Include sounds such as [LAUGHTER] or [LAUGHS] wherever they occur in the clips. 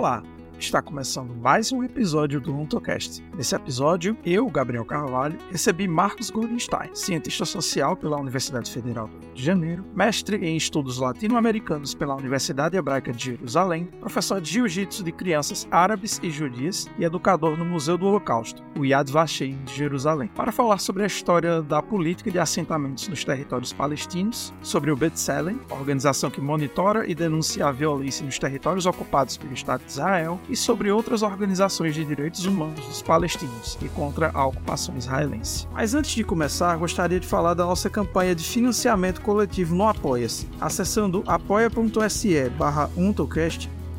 Olá, Está começando mais um episódio do UntoCast. Nesse episódio, eu, Gabriel Carvalho, recebi Marcos Goldenstein, cientista social pela Universidade Federal do Rio de Janeiro, mestre em estudos latino-americanos pela Universidade Hebraica de Jerusalém, professor de jiu-jitsu de crianças árabes e judias e educador no Museu do Holocausto, o Yad Vashem de Jerusalém, para falar sobre a história da política de assentamentos nos territórios palestinos, sobre o B'Tselem, organização que monitora e denuncia a violência nos territórios ocupados pelo Estado de Israel, e sobre outras organizações de direitos humanos dos palestinos e contra a ocupação israelense. Mas antes de começar, gostaria de falar da nossa campanha de financiamento coletivo no Apoia-se. Acessando apoia.se barra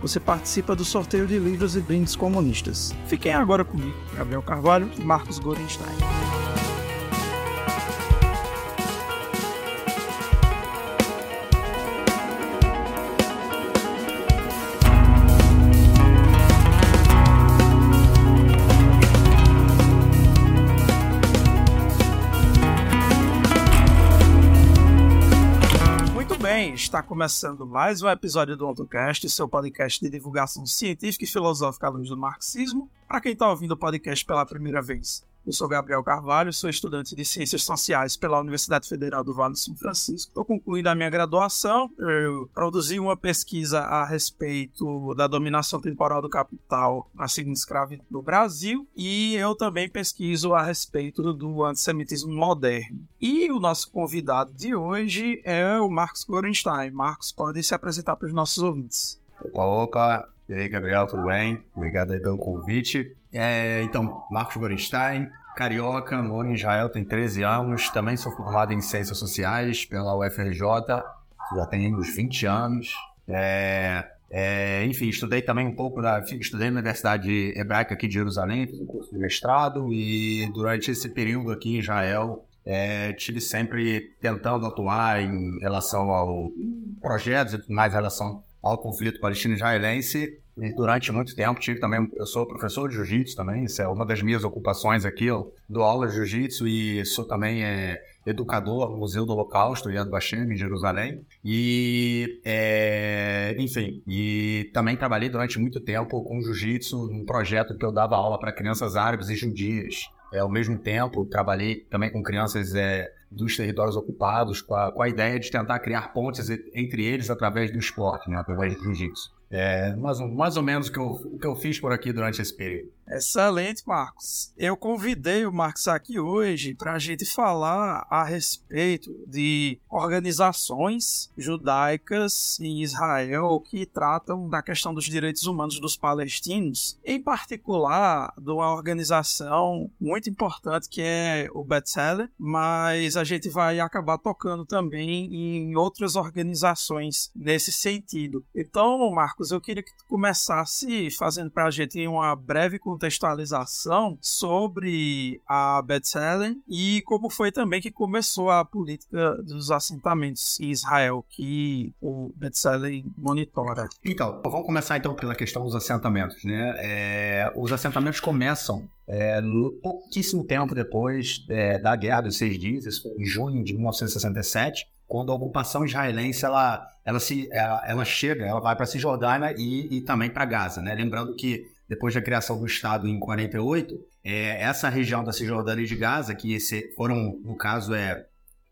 você participa do sorteio de livros e brindes comunistas. Fiquem agora comigo, Gabriel Carvalho e Marcos Gorenstein. Está começando mais um episódio do AutoCast, seu podcast de divulgação científica e filosófica à luz do marxismo. Para quem está ouvindo o podcast pela primeira vez, eu sou Gabriel Carvalho, sou estudante de Ciências Sociais pela Universidade Federal do Vale do São Francisco. Estou concluindo a minha graduação. Eu produzi uma pesquisa a respeito da dominação temporal do capital na segunda escravidão no Brasil e eu também pesquiso a respeito do antissemitismo moderno. E o nosso convidado de hoje é o Marcos Gorenstein. Marcos, pode se apresentar para os nossos ouvintes. Opa, e aí, Gabriel, tudo bem? Obrigado aí pelo convite. É, então, Marcos Gorenstein, carioca, moro em Israel, tem 13 anos, também sou formado em Ciências Sociais pela UFRJ, já tenho uns 20 anos. É, é, enfim, estudei também um pouco da. Estudei na Universidade Hebraica aqui de Jerusalém, fiz um curso de mestrado, e durante esse período aqui em Israel, é, tive sempre tentando atuar em relação ao projetos mais em relação ao conflito palestino-israelense e durante muito tempo tive também, eu sou professor de jiu-jitsu também, isso é uma das minhas ocupações aqui, eu dou aula de jiu-jitsu e sou também é, educador no Museu do Holocausto, Yad Vashem, em Jerusalém. E, é, enfim, e também trabalhei durante muito tempo com jiu-jitsu, num projeto que eu dava aula para crianças árabes e judias. É, ao mesmo tempo, trabalhei também com crianças é, dos territórios ocupados, com a, com a ideia de tentar criar pontes entre eles através do esporte, né, através do jiu-jitsu. É mais, mais ou menos o que, eu, o que eu fiz por aqui durante esse período. Excelente, Marcos. Eu convidei o Marcos aqui hoje para a gente falar a respeito de organizações judaicas em Israel que tratam da questão dos direitos humanos dos palestinos, em particular de uma organização muito importante que é o B'Tselem, mas a gente vai acabar tocando também em outras organizações nesse sentido. Então, Marcos, eu queria que tu começasse fazendo para a gente uma breve contextualização sobre a Bethlehem e como foi também que começou a política dos assentamentos em Israel, que o Bethlehem monitora. Então, vamos começar então pela questão dos assentamentos. Né? É, os assentamentos começam é, pouquíssimo tempo depois é, da Guerra dos Seis Dias, isso foi em junho de 1967, quando a ocupação israelense ela, ela, se, ela, ela chega, ela vai para a Cisjordânia e, e também para Gaza. Né? Lembrando que depois da criação do Estado em 48, é, essa região da Cisjordânia e de Gaza, que se, foram, no caso, é,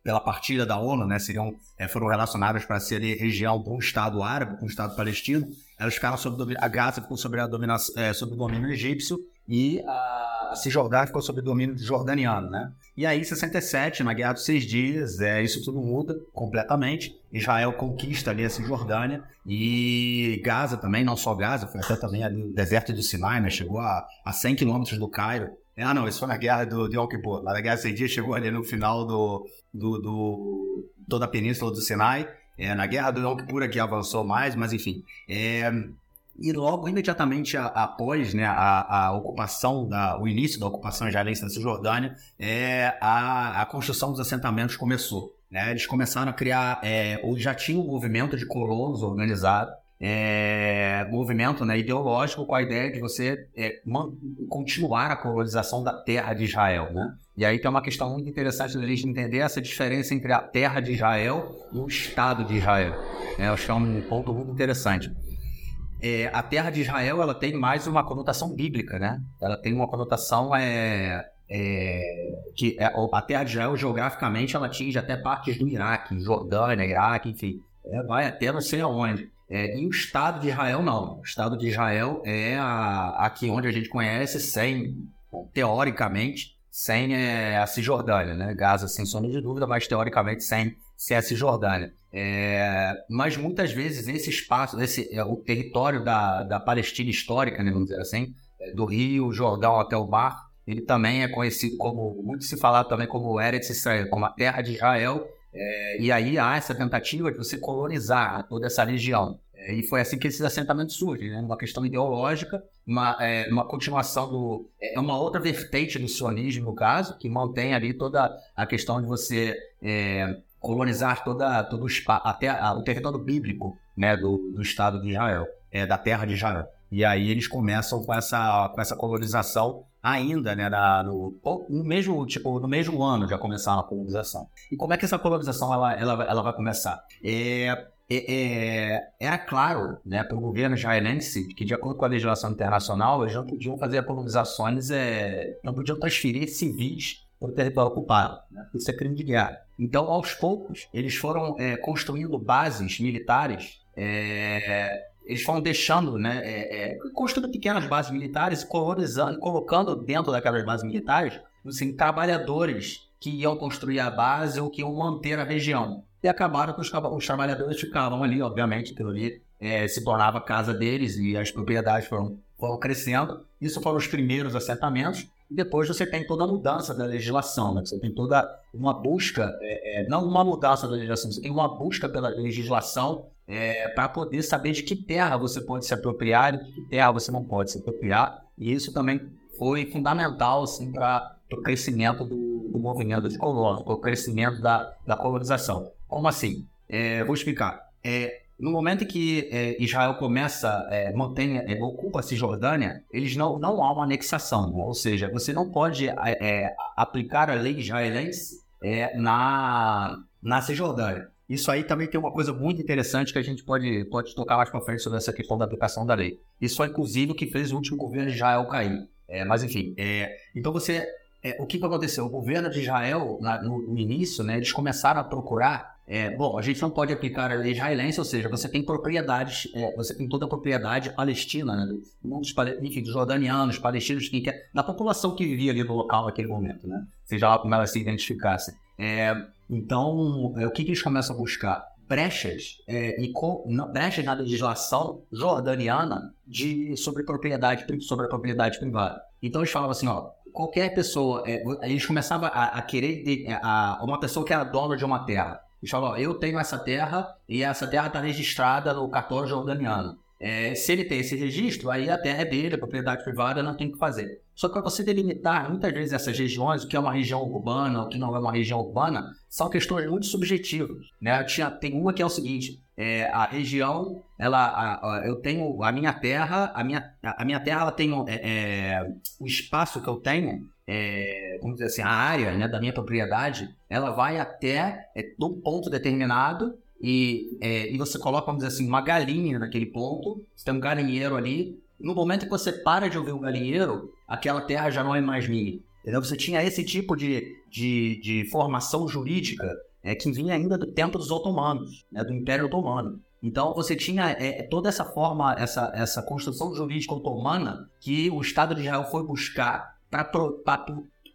pela partida da ONU, né, seriam, é, foram relacionadas para ser região um Estado árabe, um Estado palestino, elas ficaram sob a Gaza ficou sob, a dominação, é, sob o domínio egípcio e a Cisjordânia ficou sob o domínio jordaniano, né? E aí, em 67, na Guerra dos Seis Dias, é, isso tudo muda completamente. Israel conquista ali a Cisjordânia e Gaza também, não só Gaza, foi até também ali no deserto do Sinai, né? Chegou a, a 100 quilômetros do Cairo. Ah, não, isso foi na Guerra do, de Yom Kippur. Lá na Guerra dos Seis Dias chegou ali no final do, do, do toda a península do Sinai. É, na Guerra do Yom Kippur aqui avançou mais, mas enfim. É, E logo, imediatamente após né, a, a ocupação, da, o início da ocupação israelense da Cisjordânia, é, a, a construção dos assentamentos começou. Né? Eles começaram a criar, é, ou já tinha um movimento de colonos organizado, é, movimento né, ideológico com a ideia de você é, continuar a colonização da terra de Israel. Né? E aí tem uma questão muito interessante da gente entender essa diferença entre a terra de Israel e o Estado de Israel. É, eu acho que é um ponto muito interessante é, a terra de Israel ela tem mais uma conotação bíblica, né? Ela tem uma conotação é, é, que é, a terra de Israel geograficamente ela atinge até partes do Iraque, Jordânia, Iraque, enfim, é, vai até não sei aonde. É, e o Estado de Israel não. O Estado de Israel é a, aqui onde a gente conhece, sem, teoricamente, sem é, a Cisjordânia, né? Gaza sem sombra de dúvida, mas teoricamente sem, sem a Cisjordânia. É, mas muitas vezes esse espaço, esse, é, o território da, da Palestina histórica, né, vamos dizer assim, é, do Rio, Jordão até o Mar, ele também é conhecido como, muito se falar também como Eretz Israel, como a terra de Israel, é, e aí há essa tentativa de você colonizar toda essa região. É, e foi assim que esses assentamentos surgem, né? uma questão ideológica, uma, é, uma continuação do. É uma outra vertente do sionismo, no caso, que mantém ali toda a questão de você é, colonizar toda, todo o até o território bíblico né, do, do Estado de Israel, é, da terra de Israel. E aí eles começam com essa, com essa colonização ainda, né, na, no, no, mesmo, tipo, no mesmo ano já começaram a colonização. E como é que essa colonização ela, ela, ela vai começar? É, é, é, era claro né, para o governo israelense que, de acordo com a legislação internacional, eles não podiam fazer colonizações, é, não podiam transferir civis para o território ocupado. Né? Isso é crime de guerra. Então, aos poucos, eles foram é, construindo bases militares, é, eles foram deixando, né, é, é construindo pequenas bases militares e colonizando, colocando dentro daquelas bases militares assim, trabalhadores que iam construir a base ou que iam manter a região. E acabaram que os, os trabalhadores ficavam ali, obviamente, aquilo ali é, se tornava a casa deles e as propriedades foram, foram crescendo. Isso foram os primeiros assentamentos. E depois você tem toda a mudança da legislação, né? você tem toda uma busca, é, é, não uma mudança da legislação, você tem uma busca pela legislação é, para poder saber de que terra você pode se apropriar e de que terra você não pode se apropriar. E isso também foi fundamental assim, para o crescimento do, do movimento de colonos, para o crescimento da, da colonização. Como assim? É, vou explicar. É, no momento em que é, Israel começa, é, mantém, é, ocupa a Cisjordânia, eles não, não há uma anexação, ou seja, você não pode é, é, aplicar a lei israelense é, na, na Cisjordânia. Isso aí também tem uma coisa muito interessante que a gente pode, pode tocar mais para frente sobre essa questão da aplicação da lei. Isso foi inclusive o que fez o último governo de Israel cair. mas enfim, então você, o que, que aconteceu? O governo de Israel, na, no, no início, né, eles começaram a procurar é, bom, a gente não pode aplicar a lei israelense, ou seja, você tem propriedades, é, você tem toda a propriedade palestina, né, do, dos, enfim, dos jordanianos, palestinos, quem quer, da população que vivia ali no local naquele momento, né? Seja lá como ela se identificasse. É, então, é, o que, que, eles começam a buscar? Brechas, é, e brechas na legislação jordaniana de, sobre, propriedade, sobre a propriedade privada. Então, eles falavam assim, ó, qualquer pessoa, é, eles começavam a, a querer, de, a, uma pessoa que era dona de uma terra, e falou: eu tenho essa terra e essa terra está registrada no cartório jordaniano. É, se ele tem esse registro, aí a terra é dele, a propriedade privada, não tem o que fazer. Só que para você delimitar muitas vezes essas regiões, o que é uma região urbana, o que não é uma região urbana, são questões muito subjetivas. Né? Tinha, tem uma que é o seguinte: é, a região, ela, a, a, eu tenho a minha terra, a minha, a, minha terra, ela tem é, é, o espaço que eu tenho é, vamos dizer assim, a área né, da minha propriedade, ela vai até é, um ponto determinado e, é, e você coloca, vamos dizer assim, uma galinha naquele ponto, você tem um galinheiro ali. No momento que você para de ouvir o galinheiro, aquela terra já não é mais minha. Entendeu? Você tinha esse tipo de, de, de formação jurídica é, que vinha ainda do tempo dos otomanos, né, do Império Otomano. Então você tinha é, toda essa forma, essa, essa construção jurídica otomana que o Estado de Israel foi buscar para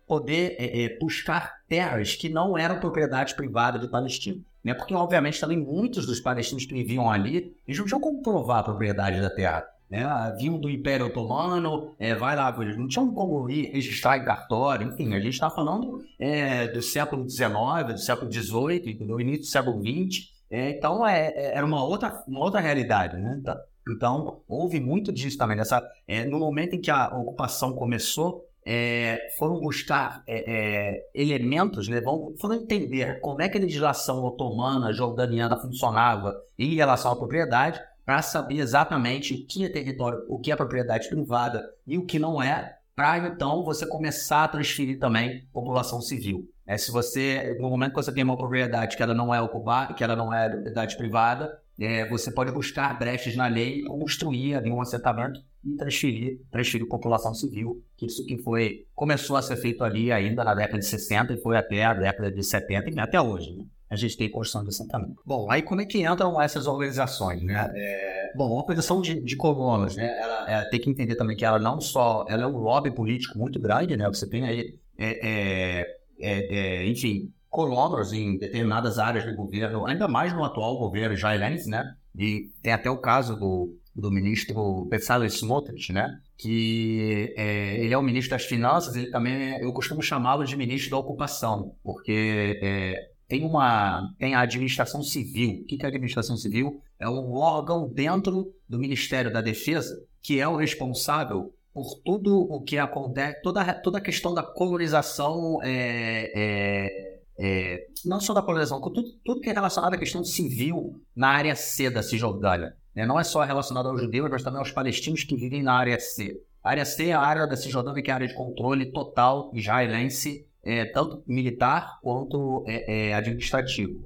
poder é, é, buscar terras que não eram propriedade privada do palestino. Né? Porque, obviamente, também muitos dos palestinos que viviam ali, eles não tinham como provar a propriedade da terra. Né? Ah, vinham do Império Otomano, é, vai lá, eles não tinham como ir registrar em cartório, enfim, a gente está falando é, do século XIX, do século XVIII, do início do século XX, é, então é, era uma outra, uma outra realidade, né? Tá. Então, houve muito disso também. Nessa, no momento em que a ocupação começou, é, foram buscar é, é, elementos, né, foram entender como é que a legislação otomana, jordaniana funcionava em relação à propriedade, para saber exatamente o que é território, o que é propriedade privada e o que não é, para então você começar a transferir também população civil. É, se você, no momento que você tem uma propriedade que ela não é ocupada, que ela não é propriedade privada, é, você pode buscar brechas na lei, construir ali um assentamento e transferir, transferir população civil, que isso que foi, começou a ser feito ali ainda na década de 60 e foi até a década de 70 e até hoje. Né? A gente tem construção de assentamento. Bom, aí como é que entram essas organizações, né? É, bom, a organização de, de colonos, né? Ela é, tem que entender também que ela não só, ela é um lobby político muito grande, né? Você tem aí, é, é, é enfim, colonos em determinadas áreas do governo, ainda mais no atual governo israelense, né? E tem até o caso do, do ministro Bezalel Smotrich, né? Que é, ele é o ministro das Finanças, ele também, é, eu costumo chamá-lo de ministro da ocupação, porque é, tem uma tem a administração civil. O que é a administração civil? É um órgão dentro do Ministério da Defesa que é o responsável por tudo o que acontece, toda, toda a questão da colonização é, é, é, não só da polarização, tudo, tudo que é relacionado à questão civil na área C da Cisjordânia. Né? Não é só relacionado aos judeus, mas também aos palestinos que vivem na área C. A área C é a área da Cisjordânia que é a área de controle total israelense, é, tanto militar quanto é, é administrativo.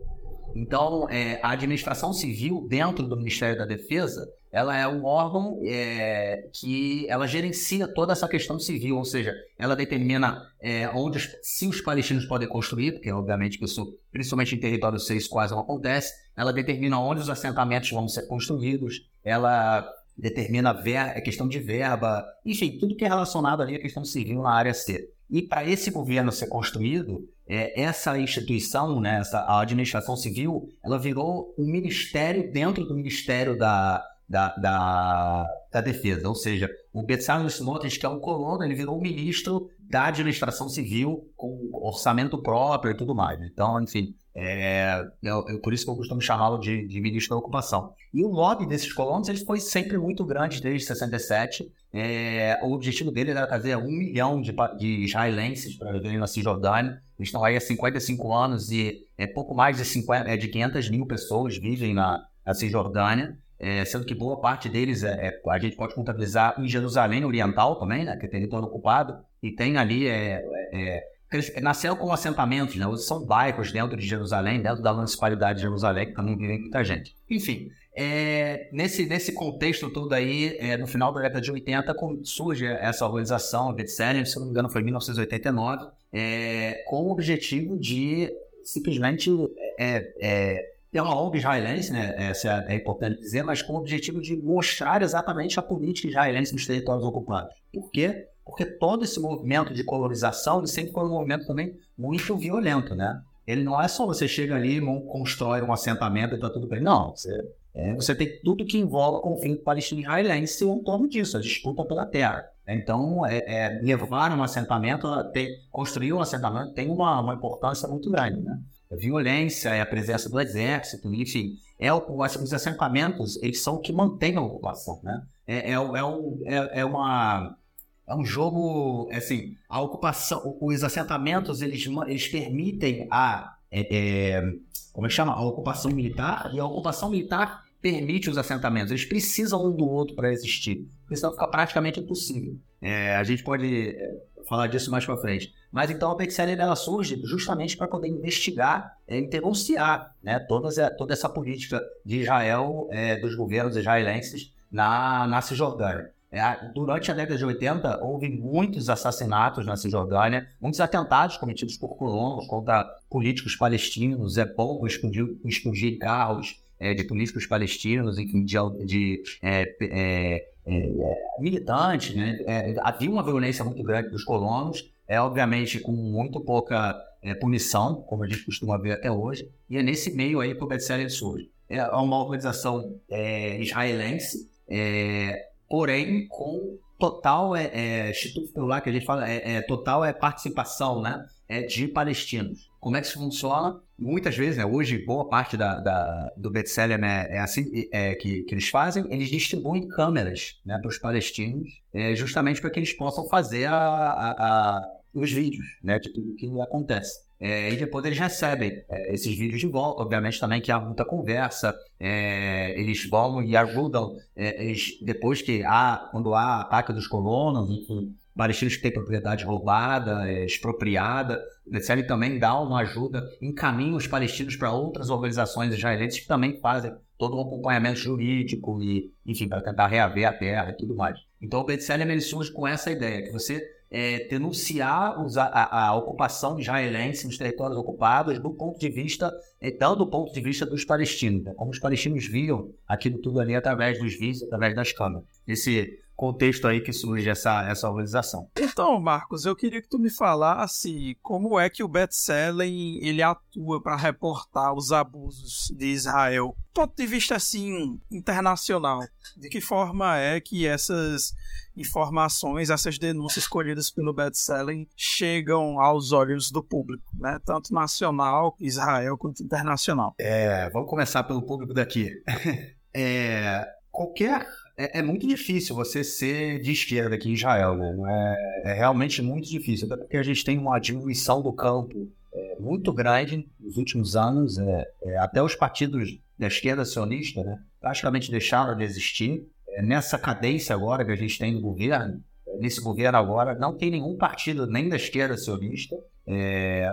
Então, é, a administração civil dentro do Ministério da Defesa ela é um órgão é, que ela gerencia toda essa questão civil, ou seja, ela determina é, onde se os palestinos podem construir, porque obviamente que isso, principalmente em território 6, quase não acontece, ela determina onde os assentamentos vão ser construídos, ela determina a questão de verba, enfim, tudo que é relacionado ali à questão civil na área C. E para esse governo ser construído, é, essa instituição, né, essa, a administração civil, ela virou um ministério dentro do Ministério da, da, da, da defesa. Ou seja, o Bezalel Smotrich, que é um colono, ele virou ministro da administração civil com orçamento próprio e tudo mais. Então, enfim, é, é, é por isso que eu costumo chamá-lo de, de, ministro da ocupação. E o lobby desses colonos ele foi sempre muito grande desde 67. É, o objetivo dele era trazer um milhão de, de israelenses para viverem na Cisjordânia. Eles estão aí há 55 anos e é pouco mais de, 50, é, de 500 mil pessoas vivem na, na Cisjordânia é, sendo que boa parte deles é, é, a gente pode contabilizar em Jerusalém Oriental também, né, que é território ocupado, e tem ali, é, é, nasceram como assentamentos, né, são bairros dentro de Jerusalém, dentro da municipalidade de Jerusalém, que também vivem muita gente. Enfim, é, nesse, nesse contexto todo aí, é, no final da década de 80, surge essa organização, Bethlehem, se não me engano foi em 1989, é, com o objetivo de simplesmente é, é, uma ONG israelense, né? Essa é, é importante dizer, mas com o objetivo de mostrar exatamente a política israelense nos territórios ocupados. Por quê? Porque todo esse movimento de colonização ele sempre foi um movimento também muito violento, né? Ele não é só você chega ali constrói um assentamento e tá tudo bem. Não, você, é, você tem tudo que envolve o conflito palestino-israelense em torno disso, a disputa pela terra. Então, é, é, levar um assentamento, construir um assentamento tem uma, uma importância muito grande, né? A violência, é a presença do exército, enfim, é o, os assentamentos, eles são o que mantêm a ocupação, né? É, é, é, um, é, é, uma, é um jogo, assim, a ocupação, os assentamentos, eles, eles permitem a, é, é, como é chama? A ocupação militar, e a ocupação militar permite os assentamentos, eles precisam um do outro para existir, porque senão fica praticamente impossível. É, a gente pode é, falar disso mais para frente. Mas então a PXL ela surge justamente para poder investigar é, e denunciar né, toda, essa política de Israel, é, dos governos israelenses na, na Cisjordânia. É, durante a década de 80, houve muitos assassinatos na Cisjordânia, muitos atentados cometidos por colonos contra políticos palestinos, é pouco explodir, carros é, de políticos palestinos, enfim, de, de é, é, é, né? É, havia uma violência muito grande dos colonos, é obviamente com muito pouca punição, como a gente costuma ver até hoje, e é nesse meio aí que o Bethlehem surge. É uma organização israelense, porém com total é, é lá que a gente fala, é, é, total é participação, né? É de palestinos. Como é que isso funciona? Muitas vezes, né, hoje, boa parte da, da do best-seller né, é assim é, que, que eles fazem, eles distribuem câmeras né, para os palestinos, é, justamente para que eles possam fazer a, a, a, os vídeos né, de tudo que acontece. É, e depois eles recebem é, esses vídeos de volta, obviamente também que há muita conversa, é, eles vão e ajudam, é, eles, depois que há, quando há ataque dos colonos, enfim, palestinos que têm propriedade roubada, é, expropriada, eles também dá uma ajuda, encaminha os palestinos para outras organizações israelenses que também fazem todo um acompanhamento jurídico e, enfim, para tentar reaver a terra e tudo mais. Então o ele surge com essa ideia, que você é, denunciar a, a, a, ocupação israelense nos territórios ocupados do ponto de vista, tanto do ponto de vista dos palestinos, né? como os palestinos viam aquilo tudo ali através dos vídeos, através das câmeras. Esse contexto aí que surge essa, essa organização. Então, Marcos, eu queria que tu me falasse como é que o Bethselen ele atua para reportar os abusos de Israel, do ponto de vista assim internacional. De que forma é que essas informações, essas denúncias colhidas pelo Bethselen chegam aos olhos do público, né? Tanto nacional, Israel, quanto internacional. É, vamos começar pelo público daqui. [LAUGHS] é, qualquer é, é, muito difícil você ser de esquerda aqui em Israel, né? É, é, realmente muito difícil, até porque a gente tem uma diminuição do campo é, muito grande nos últimos anos. É, é, até os partidos da esquerda sionista né, praticamente deixaram de existir. É, nessa cadência agora que a gente tem no governo, nesse governo agora, não tem nenhum partido nem da esquerda sionista.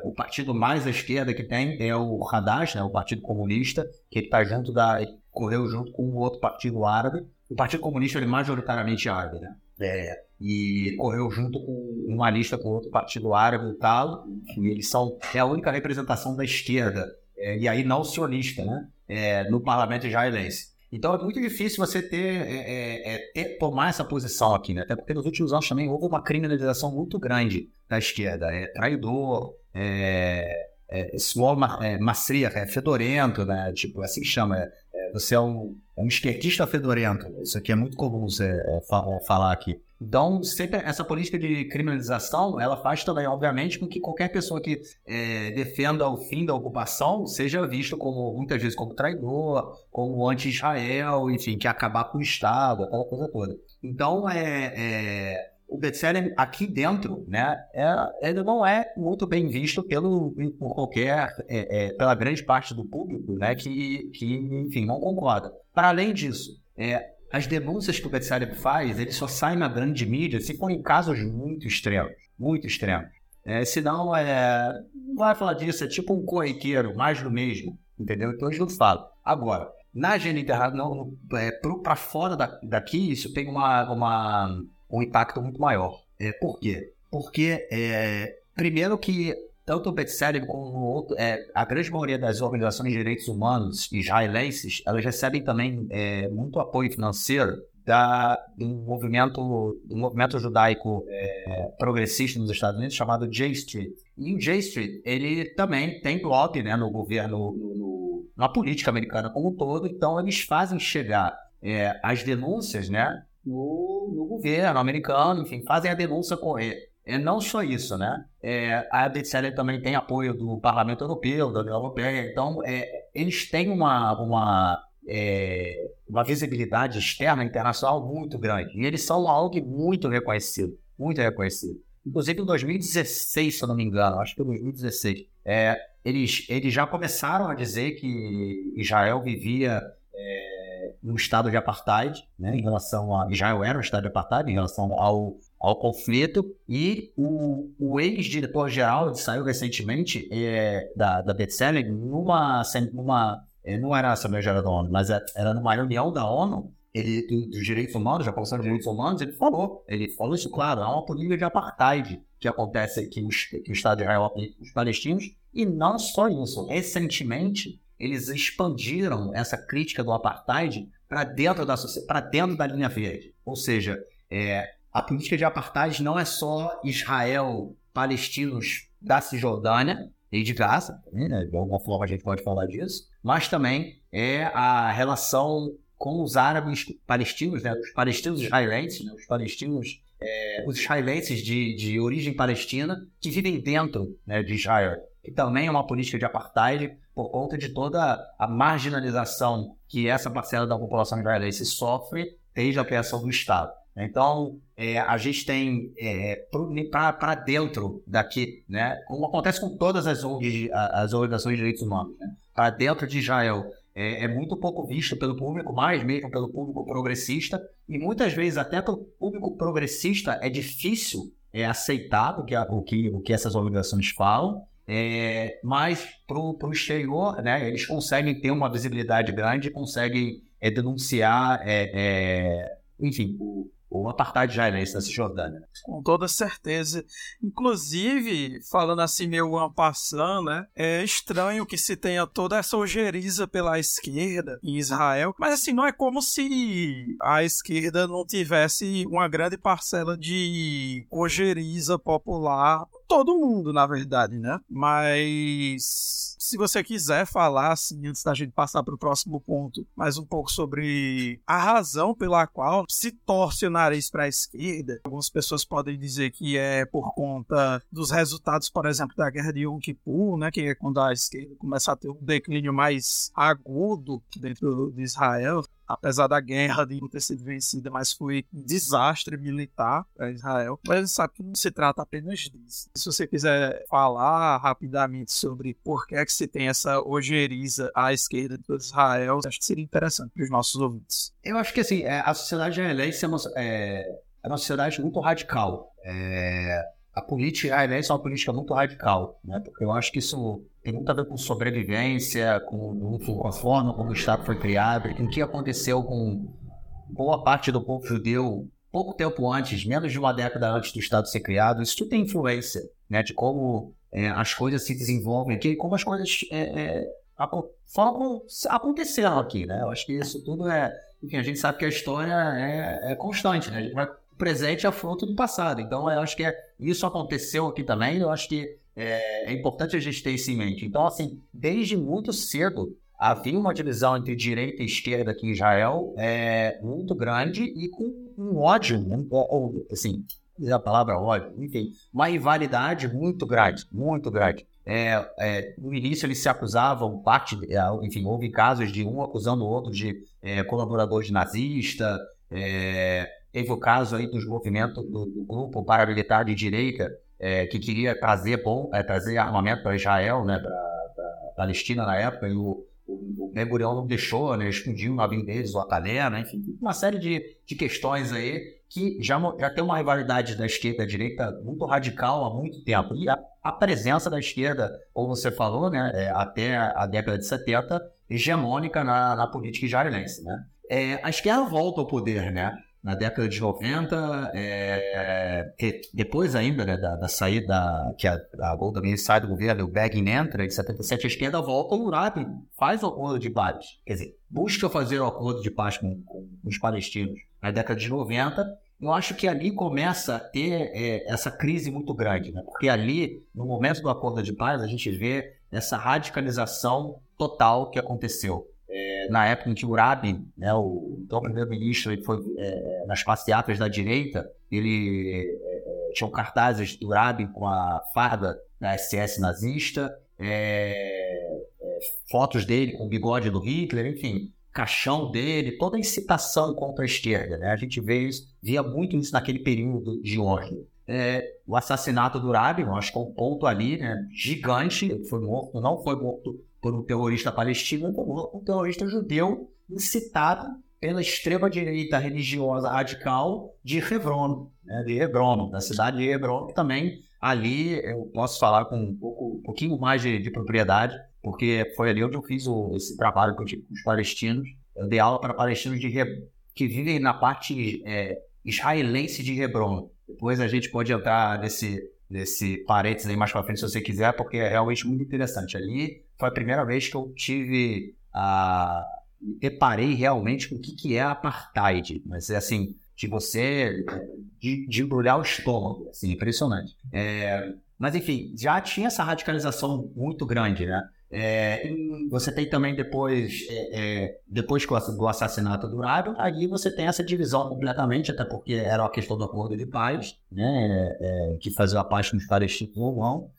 o partido mais à esquerda que tem é o Hadash, né, o Partido Comunista, que está junto da correu junto com o outro partido árabe o Partido Comunista é majoritariamente árabe, né? É, e correu junto com uma lista com outro partido árabe e tal, e eles são é a única representação da esquerda, é, e aí não sionista, né? É, no parlamento israelense. Então é muito difícil você ter, é, é, é, ter, tomar essa posição aqui, né? Até porque nos últimos anos também houve uma criminalização muito grande da esquerda. É traidor, é, é, small é, é fedorento, né? Tipo, assim que chama. Você é um, um esquerdista fedorento. Isso aqui é muito comum você é, falar aqui. Então, sempre essa política de criminalização, ela faz também, obviamente, com que qualquer pessoa que é, defenda o fim da ocupação seja visto como, muitas vezes, como traidor, como anti-Israel, enfim, que acabar com o Estado, aquela coisa toda. Então, é, é o best-seller aqui dentro, né, é, ele não é muito bem visto pelo, por qualquer, é, é, pela grande parte do público, né, que, que enfim, não concorda. Para além disso, é, as denúncias que o best-seller faz, ele só sai na grande mídia se forem casos muito extremos, muito extremos. É, senão, é, não vai falar disso, é tipo um corriqueiro, mais do mesmo, entendeu? Então eles não falam. Agora, na agenda internacional, é, para fora da, daqui, isso tem uma, uma um impacto muito maior. É, por quê? Porque, é, primeiro que tanto o Betselium como outro, é, a grande maioria das organizações de direitos humanos israelenses, elas recebem também é, muito apoio financeiro da, do, movimento, do movimento judaico é, progressista nos Estados Unidos chamado J Street. E o J Street, ele também tem lobby né, no governo, no, no, na política americana como um todo, então eles fazem chegar é, as denúncias né, no, no governo americano, enfim, fazem a denúncia correr. É não só isso, né? É, a BCL também tem apoio do Parlamento Europeu, da União Europeia, então é, eles têm uma, uma, é, uma visibilidade externa internacional muito grande. E eles são algo muito reconhecido, muito reconhecido. Inclusive em 2016, se eu não me engano, acho que em 2016, é, eles, eles já começaram a dizer que Israel vivia é, um estado de apartheid, né, em relação a Israel era um estado de apartheid em relação ao, ao conflito e o, o ex-diretor-geral saiu recentemente é, da, da Bethlehem numa, numa é, não era a Assembleia Geral da ONU, mas é, era numa reunião da ONU ele, dos direitos humanos, já Comissão de Direitos Humanos, ele falou, ele falou isso claro, há uma política de apartheid que acontece aqui que o Estado de Israel aplica os palestinos, e não só isso, recentemente eles expandiram essa crítica do apartheid para dentro da dentro da linha verde. Ou seja, é, a política de apartheid não é só Israel, palestinos da Cisjordânia e de Gaza, né? de alguma forma a gente pode falar disso, mas também é a relação com os árabes palestinos, né, os palestinos israelenses, né, os palestinos, é, os israelenses de, de origem palestina que vivem dentro né, de Israel, que também é uma política de apartheid por conta de toda a marginalização que essa parcela da população israelense sofre desde a criação do Estado. Então, é, a gente tem é, para dentro daqui, né, como acontece com todas as, as organizações de direitos humanos, né, para dentro de Israel, é, é, muito pouco visto pelo público, mais mesmo pelo público progressista, e muitas vezes até pelo público progressista é difícil é, aceitar que, o, que, o que essas organizações falam, é, mas para o exterior, né, eles conseguem ter uma visibilidade grande, conseguem é, denunciar, é, é, enfim, o apartheid israelense da Cisjordânia. Com toda certeza. Inclusive, falando assim meio ampassando, né? É estranho que se tenha toda essa ojeriza pela esquerda em Israel, mas assim, não é como se a esquerda não tivesse uma grande parcela de ojeriza popular todo mundo, na verdade, né? Mas se você quiser falar, assim, antes da gente passar para o próximo ponto, mais um pouco sobre a razão pela qual se torce o nariz para a esquerda, algumas pessoas podem dizer que é por conta dos resultados, por exemplo, da guerra de Yom Kippur, né? Que é quando a esquerda começa a ter um declínio mais agudo dentro de Israel apesar da guerra de não ter sido vencida, mas foi um desastre militar para Israel. Mas a gente sabe que não se trata apenas disso. Se você quiser falar rapidamente sobre por que é que se tem essa ojeriza à esquerda de Israel, acho que seria interessante para os nossos ouvintes. Eu acho que assim, é, a sociedade israelense é uma, é, é uma sociedade muito radical. É, a política israelense é uma política muito radical, né? porque eu acho que isso tem muito a ver com sobrevivência, com, com a forma como o Estado foi criado, com o que aconteceu com boa parte do povo judeu pouco tempo antes, menos de uma década antes do Estado ser criado. Isso tudo tem influência né? de como é, as coisas se desenvolvem aqui, como as coisas é, é, aconteceram aqui. Né? Eu acho que isso tudo é. Enfim, a gente sabe que a história é, é constante, né? Vai presente é fruto do passado. Então, eu acho que é, isso aconteceu aqui também. Eu acho que é, é, importante a gente ter isso em mente. Então, assim, desde muito cedo havia uma divisão entre direita e esquerda aqui em Israel é, muito grande e com um ódio, né? ou, assim, a palavra ódio, enfim, uma rivalidade muito grande, muito grande. É, é, no início eles se acusavam, parte, é, enfim, houve casos de um acusando o outro de é, colaborador de nazista, é, Teve o caso aí dos movimentos do, do grupo paramilitar de direita é, que queria trazer, bom, é, trazer armamento para Israel, né, para Palestina na época, e o, o, o Gurion não deixou, né, explodiu o navio deles, o Atalé, né, enfim, uma série de, de questões aí que já, já tem uma rivalidade da esquerda e da direita muito radical há muito tempo. E a, a presença da esquerda, como você falou, né, é, até a década de 70, hegemônica na, na política israelense. Né? É, a esquerda volta ao poder, né? Na década de 90, é, é, depois ainda né, da, da, saída, que a, a Golda Meir sai do governo, o Begin entra, em 77 a esquerda volta, o Urabi faz o acordo de paz, quer dizer, busca fazer o acordo de paz com, com os palestinos. Na década de 90, eu acho que ali começa a ter é, essa crise muito grande, né? porque ali, no momento do acordo de paz, a gente vê essa radicalização total que aconteceu na época em que o Rabin, né, o então primeiro-ministro, foi é, nas passeatas da direita, ele é, é tinha cartazes do Rabin com a farda da SS nazista, é, é, fotos dele com o bigode do Hitler, enfim, caixão dele, toda a incitação contra a esquerda. Né? A gente vê isso, via muito isso naquele período de ordem. É, o assassinato do Rabin, acho que é um ponto ali né, gigante, foi morto, não foi morto por um terrorista palestino, como um terrorista judeu incitado pela extrema-direita religiosa radical de Hebron, né, de Hebron, da cidade de Hebron, que também ali eu posso falar com um, pouco, um pouquinho mais de, de, propriedade, porque foi ali onde eu fiz o, esse trabalho com os palestinos. Eu dei aula para palestinos de que vivem na parte é, israelense de Hebron. Depois a gente pode entrar nesse, nesse parênteses aí mais para frente se você quiser, porque é realmente muito interessante. Ali foi a primeira vez que eu tive a. Me deparei realmente com o que, que é apartheid. Mas é assim, de você. de, de embrulhar o estômago. Assim, impressionante. É, mas enfim, já tinha essa radicalização muito grande, né? É, você tem também depois, é, é, depois do assassinato do Rádio, aí você tem essa divisão completamente, até porque era uma questão do acordo de paz, né, é, que fazia a paz com os palestinos ou não.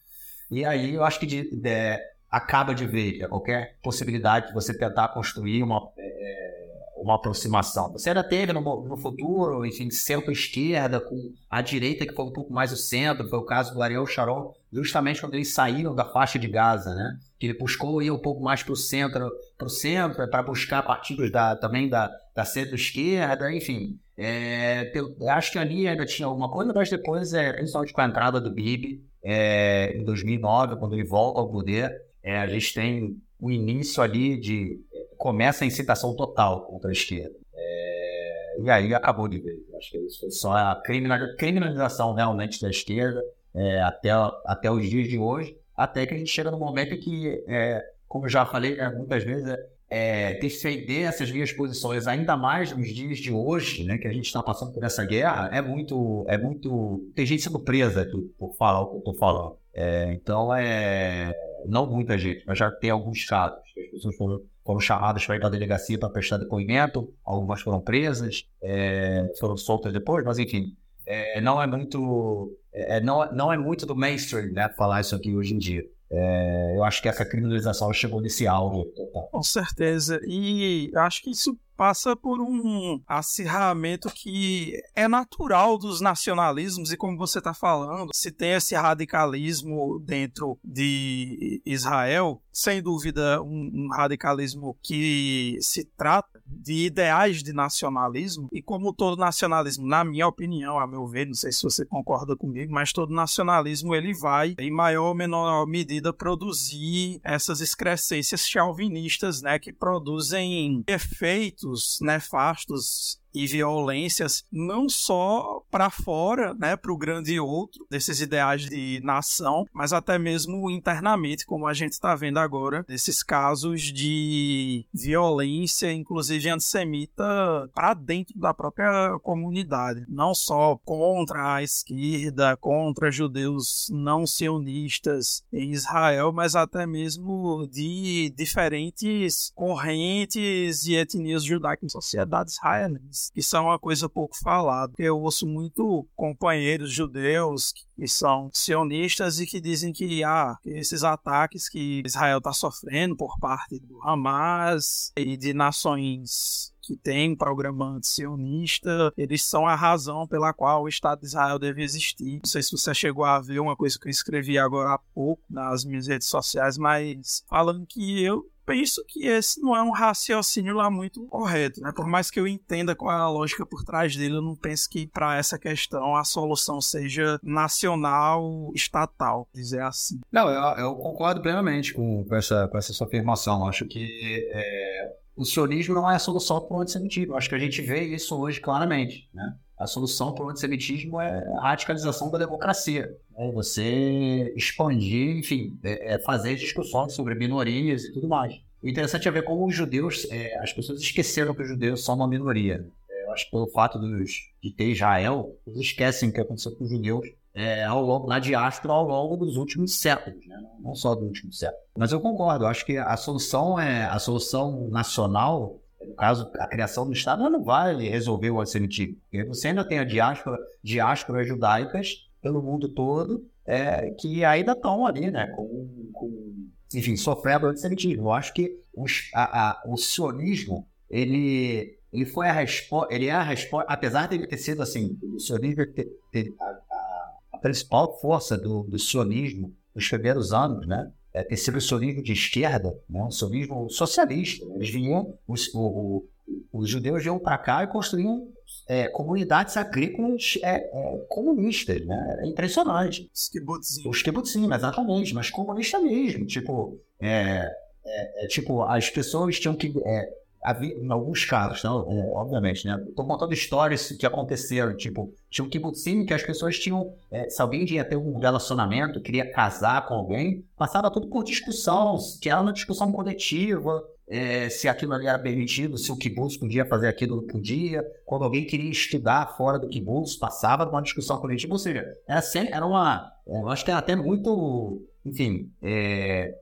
E aí eu acho que de, de, acaba de ver qualquer possibilidade de você tentar construir uma, é, uma aproximação. Você ainda teve no, no futuro, enfim, centro-esquerda, com a direita que foi um pouco mais o centro, foi o caso do Ariel Sharon, justamente quando eles saíram da faixa de Gaza, né? Que ele buscou ir um pouco mais para o centro, para o centro, para buscar partidos da, também da, da centro-esquerda, enfim. É, eu acho que ali ainda tinha alguma coisa, mas depois, é, principalmente com a entrada do Bibi, é, em 2009, quando ele volta ao poder, é, a gente tem o início ali de começa a incitação total contra a esquerda. É, e aí acabou de vez. Acho que isso foi só a criminalização realmente da esquerda é, até, até os dias de hoje, até que a gente chega no momento que, é, como já falei né, muitas vezes, é, é, defender essas minhas posições, ainda mais nos dias de hoje, né, que a gente está passando por essa guerra, é muito, é muito, tem gente sendo presa aqui por falar o que eu estou falando. É, então é, não muita gente, mas já tem alguns casos as pessoas foram foram chamadas para ir para a delegacia para prestar depoimento, algumas foram presas, é, foram soltas depois, mas enfim, é, não é muito é, não, não é muito do mainstream né, falar isso aqui hoje em dia. É, eu acho que essa criminalização chegou nesse alvo. Com certeza. E acho que isso passa por um acirramento que é natural dos nacionalismos e como você está falando, se tem esse radicalismo dentro de Israel, sem dúvida um, um radicalismo que se trata de ideais de nacionalismo e como todo nacionalismo, na minha opinião, a meu ver, não sei se você concorda comigo, mas todo nacionalismo ele vai em maior ou menor medida produzir essas excrescências chauvinistas, né, que produzem efeitos nefastos e violências não só para fora, né, para o grande outro desses ideais de nação, mas até mesmo internamente, como a gente está vendo agora, desses casos de violência, inclusive antissemita, para dentro da própria comunidade, não só contra a esquerda, contra judeus não sionistas em Israel, mas até mesmo de diferentes correntes e etnias judaicas em sociedades israelense que são uma coisa pouco falada. Eu ouço muito companheiros judeus que são sionistas e que dizem que ah, esses ataques que Israel está sofrendo por parte do Hamas e de nações que tem um programa sionista, eles são a razão pela qual o Estado de Israel deve existir. Não sei se você chegou a ver uma coisa que eu escrevi agora há pouco nas minhas redes sociais, mas falando que eu penso que esse não é um raciocínio lá muito correto, né? Por mais que eu entenda qual é a lógica por trás dele, eu não penso que para essa questão a solução seja nacional, estatal, dizer assim. Não, eu, eu concordo plenamente com, com, essa, com essa sua afirmação. Acho que é, o sionismo não é a solução para o antissemitismo. Acho que a gente vê isso hoje claramente, né? A solução para o antissemitismo é a radicalização da democracia. É você expandir, enfim, é, é fazer discussões sobre minorias e tudo mais. O interessante é ver como os judeus, é, as pessoas esqueceram que os judeus são uma minoria. É, eu acho que pelo fato dos, de ter Israel, eles esquecem o que aconteceu com os judeus é, ao longo, na diáspora ao longo dos últimos séculos, né? não só do último século. Mas eu concordo, eu acho que a solução é a solução nacional no caso, a criação do Estado não vai resolver o antissemitismo. Porque você ainda tem a diáspora, diásporas judaicas pelo mundo todo é, que ainda estão ali, né, com, com enfim, sofrendo antissemitismo. Eu acho que os, a, a, o sionismo, ele, ele foi a resposta, ele é a resposta, apesar de ele ter sido assim, o sionismo ter, ter a, a, principal força do, do sionismo nos primeiros anos, né, é, ter sido o sionismo de esquerda, né, sionismo socialista. Eles vinham, os, o, o, os judeus vinham para cá e construíam é, comunidades agrícolas é, é, comunistas, né? É impressionante. Os kibbutzim. Os kibbutzim, exatamente, mas comunista mesmo. Tipo, é, é, é tipo as pessoas tinham que havia, em alguns casos, não, é, obviamente, né? Estou contando histórias que aconteceram, tipo, tinha um kibbutzim que as pessoas tinham, é, se alguém ia ter um relacionamento, queria casar com alguém, passava tudo por discussão, que era uma discussão coletiva, é, se aquilo ali era permitido, se o kibbutz podia fazer aquilo não podia, quando alguém queria estudar fora do kibbutz, passava uma discussão coletiva, ou seja, era, sempre, era uma, eu acho que era até muito enfim, é,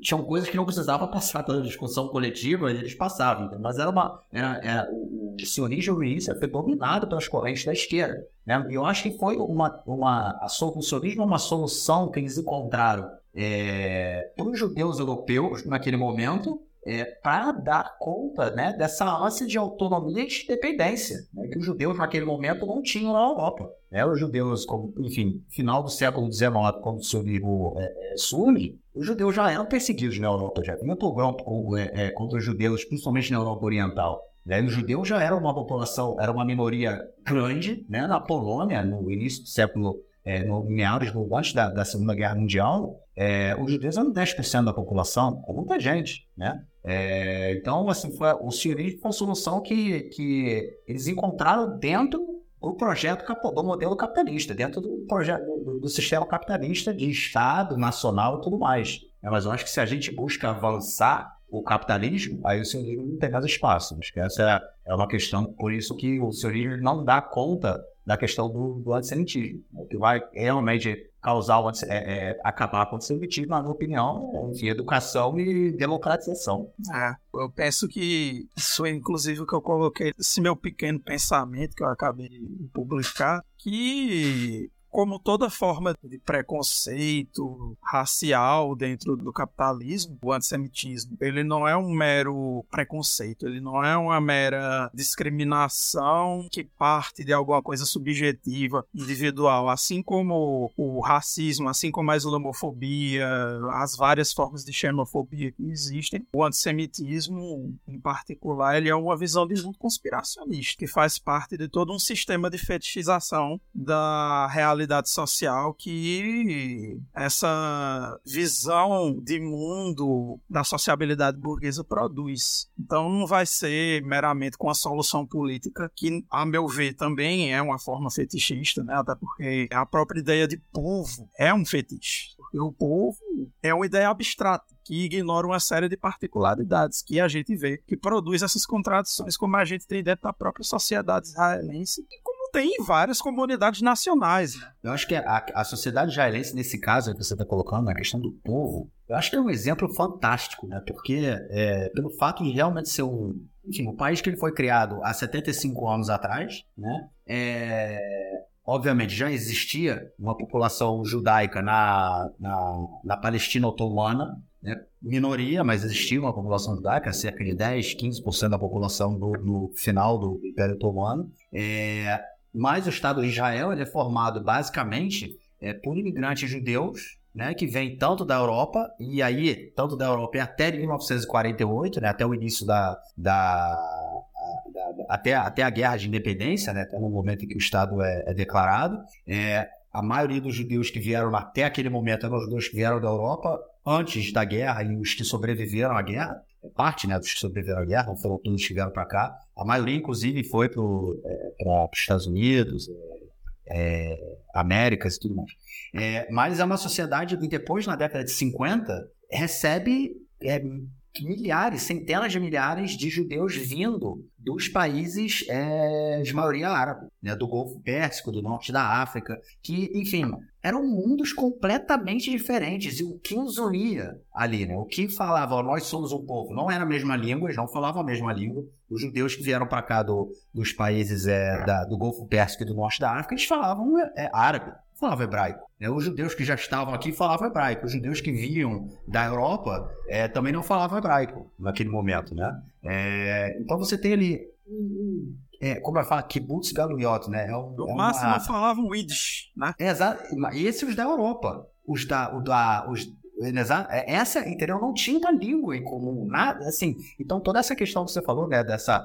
tinham coisas que não precisavam passar pela discussão coletiva, eles passavam, mas era uma. Era, era, o sionismo no início foi dominado pelas correntes da esquerda. Né? E eu acho que foi uma. uma a sionismo é uma solução que eles encontraram é, para os judeus europeus naquele momento é, para dar conta né, dessa ânsia de autonomia e de independência né, que os judeus naquele momento não tinham na Europa. Né, os judeus, como, enfim, final do século XIX, quando o sionismo é, é, surge, os judeus já eram perseguidos na Europa, já vinha pogrom é, é, contra os judeus, principalmente na Europa Oriental. Né, os judeus já eram uma população, era uma minoria grande né, na Polônia, no início do século é, no meados do, antes da, da, Segunda Guerra Mundial, é, os judeus eram 10% da população, muita gente, né? É, então, assim, foi, o sionismo foi uma solução que, que eles encontraram dentro do projeto do modelo capitalista, dentro do projeto do, do sistema capitalista de Estado, nacional e tudo mais. É, mas eu acho que se a gente busca avançar o capitalismo, aí o sionismo não tem mais espaço. Acho que essa é, é uma questão, por isso que o sionismo não dá conta da questão do, do antissemitismo, o que vai realmente causar o, é, é, acabar com o antissemitismo, na minha opinião, enfim, educação e democratização. É, eu penso que isso é inclusive o que eu coloquei, esse meu pequeno pensamento que eu acabei de publicar, que como toda forma de preconceito racial dentro do capitalismo, o antissemitismo, ele não é um mero preconceito, ele não é uma mera discriminação que parte de alguma coisa subjetiva, individual, assim como o racismo, assim como a islamofobia, as várias formas de xenofobia que existem, o antissemitismo, em particular, ele é uma visão de mundo conspiracionista, que faz parte de todo um sistema de fetichização da realidade realidade social que essa visão de mundo da sociabilidade burguesa produz. Então não vai ser meramente com a solução política, que, a meu ver, também é uma forma fetichista, né? até porque a própria ideia de povo é um fetiche. Porque o povo é uma ideia abstrata que ignora uma série de particularidades que a gente vê, que produz essas contradições, como a gente tem dentro da própria sociedade israelense e tem várias comunidades nacionais. Eu acho que a, a sociedade israelense, nesse caso que você está colocando, na questão do povo, eu acho que é um exemplo fantástico, né? Porque é, pelo fato de realmente ser um, enfim, o país que ele foi criado há 75 anos atrás, né? É, obviamente já existia uma população judaica na, na, na Palestina otomana, né? minoria, mas existia uma população judaica, cerca de 10, 15% da população no final do Império Otomano. É, mas o Estado de Israel é formado basicamente é, por imigrantes judeus, né, que vêm tanto da Europa, e aí, tanto da Europa até 1948, né, até o início da, da, até, até a guerra de independência, né, até no momento em que o Estado é, é declarado. É, a maioria dos judeus que vieram até aquele momento eram os judeus que vieram da Europa antes da guerra e os que sobreviveram à guerra parte né, dos que sobreviveram à guerra, não foram todos que vieram para cá. A maioria, inclusive, foi para é, os Estados Unidos, é, é, Américas e tudo mais. É, mas é uma sociedade que depois, na década de 50, recebe é, milhares, centenas de milhares de judeus vindo dos países é, de maioria árabe, né, do Golfo Pérsico, do norte da África, que, enfim, eram mundos completamente diferentes. E o que os unia ali, né, o que falava, nós somos um povo, não era a mesma língua, eles não falavam a mesma língua. Os judeus que vieram para cá do, dos países é, da, do Golfo Pérsico e do norte da África, eles falavam é, árabe falavam hebraico. Né? Os judeus que já estavam aqui falavam hebraico. Os judeus que vinham da Europa é, também não falavam hebraico naquele momento, né? É, então você tem ali, é, como vai falar, kibbutz galuyot, né? É um, no é máximo uma... falavam Yiddish, né? É, exato. E esses os da Europa. Os da, o da, os, é, essa, entendeu? Não tinha língua em comum, nada, assim. Então, toda essa questão que você falou, né, dessa,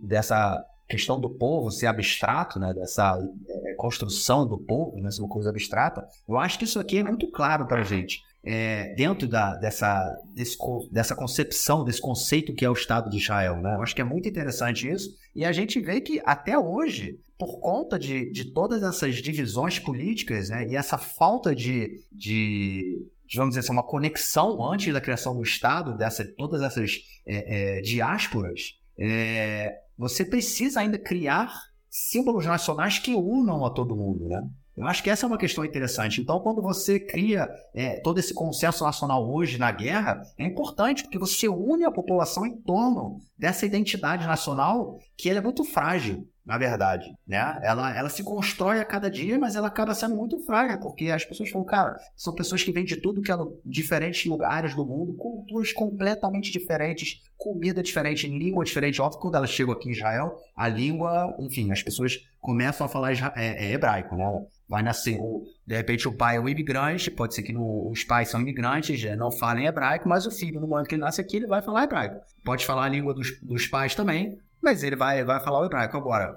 dessa questão do povo ser abstrato, né, dessa é, construção do povo, né, uma coisa abstrata, eu acho que isso aqui é muito claro para a gente. É, dentro da, dessa, desse, dessa concepção, desse conceito que é o Estado de Israel. Né? Eu acho que é muito interessante isso. E a gente vê que até hoje, por conta de, de todas essas divisões políticas né, e essa falta de, de, vamos dizer assim, uma conexão antes da criação do Estado, dessa, todas essas é, é, diásporas, é, você precisa ainda criar símbolos nacionais que unam a todo mundo, né? Eu acho que essa é uma questão interessante. Então, quando você cria é, todo esse consenso nacional hoje na guerra, é importante porque você une a população em torno dessa identidade nacional que é muito frágil na verdade, né? Ela, ela se constrói a cada dia, mas ela acaba sendo muito frágil, porque as pessoas falam, cara, são pessoas que vêm de tudo que é diferentes lugares do mundo, culturas completamente diferentes, comida diferente, língua diferente. Óbvio, quando elas chegam aqui em Israel, a língua, enfim, as pessoas começam a falar é, é hebraico, né? Vai nascer, de repente, o pai é um imigrante, pode ser que no, os pais são imigrantes, não falem hebraico, mas o filho, no momento que ele nasce aqui, ele vai falar hebraico. Pode falar a língua dos, dos pais também, mas ele vai, vai falar o hebraico. Agora,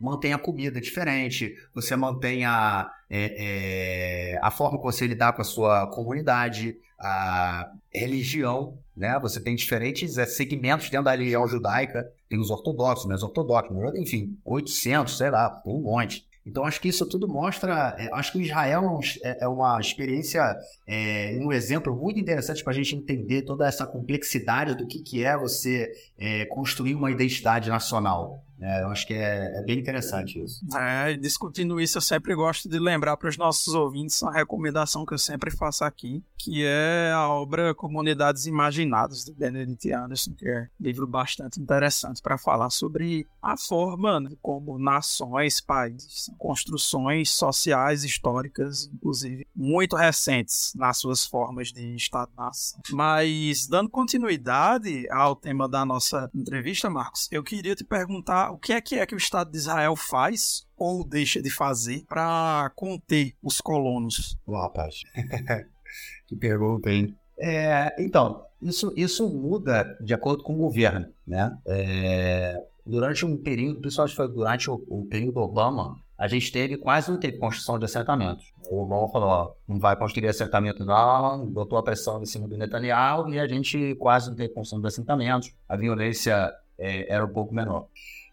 mantém a comida diferente, você mantém a, é, é, a forma que você lidar com a sua comunidade, a religião, né? Você tem diferentes é, segmentos dentro da religião judaica, tem os ortodoxos, mas ortodoxos, enfim, 800, sei lá, um monte. Então, acho que isso tudo mostra. É, acho que Israel é, é uma experiência, é, um exemplo muito interessante para a gente entender toda essa complexidade do que, que é você é, construir uma identidade nacional. É, eu acho que é, é, bem interessante isso. É, discutindo isso, eu sempre gosto de lembrar para os nossos ouvintes uma recomendação que eu sempre faço aqui, que é a obra Comunidades Imaginadas, do Benedict Anderson, que é um livro bastante interessante para falar sobre a forma né, como nações, países, construções sociais, históricas, inclusive muito recentes nas suas formas de Estado-nação. Mas, dando continuidade ao tema da nossa entrevista, Marcos, eu queria te perguntar o que é que é que o Estado de Israel faz ou deixa de fazer para conter os colonos? Ô, rapaz. [LAUGHS] que pergunta, hein? É, então, isso, isso muda de acordo com o governo, né? É, durante um período, principalmente foi durante o, o período Obama, a gente teve quase não teve construção de assentamentos. O Obama falou, não vai construir assentamento não, botou a pressão em cima do Netanyahu e a gente quase não teve construção de assentamentos. A violência é, era um pouco menor.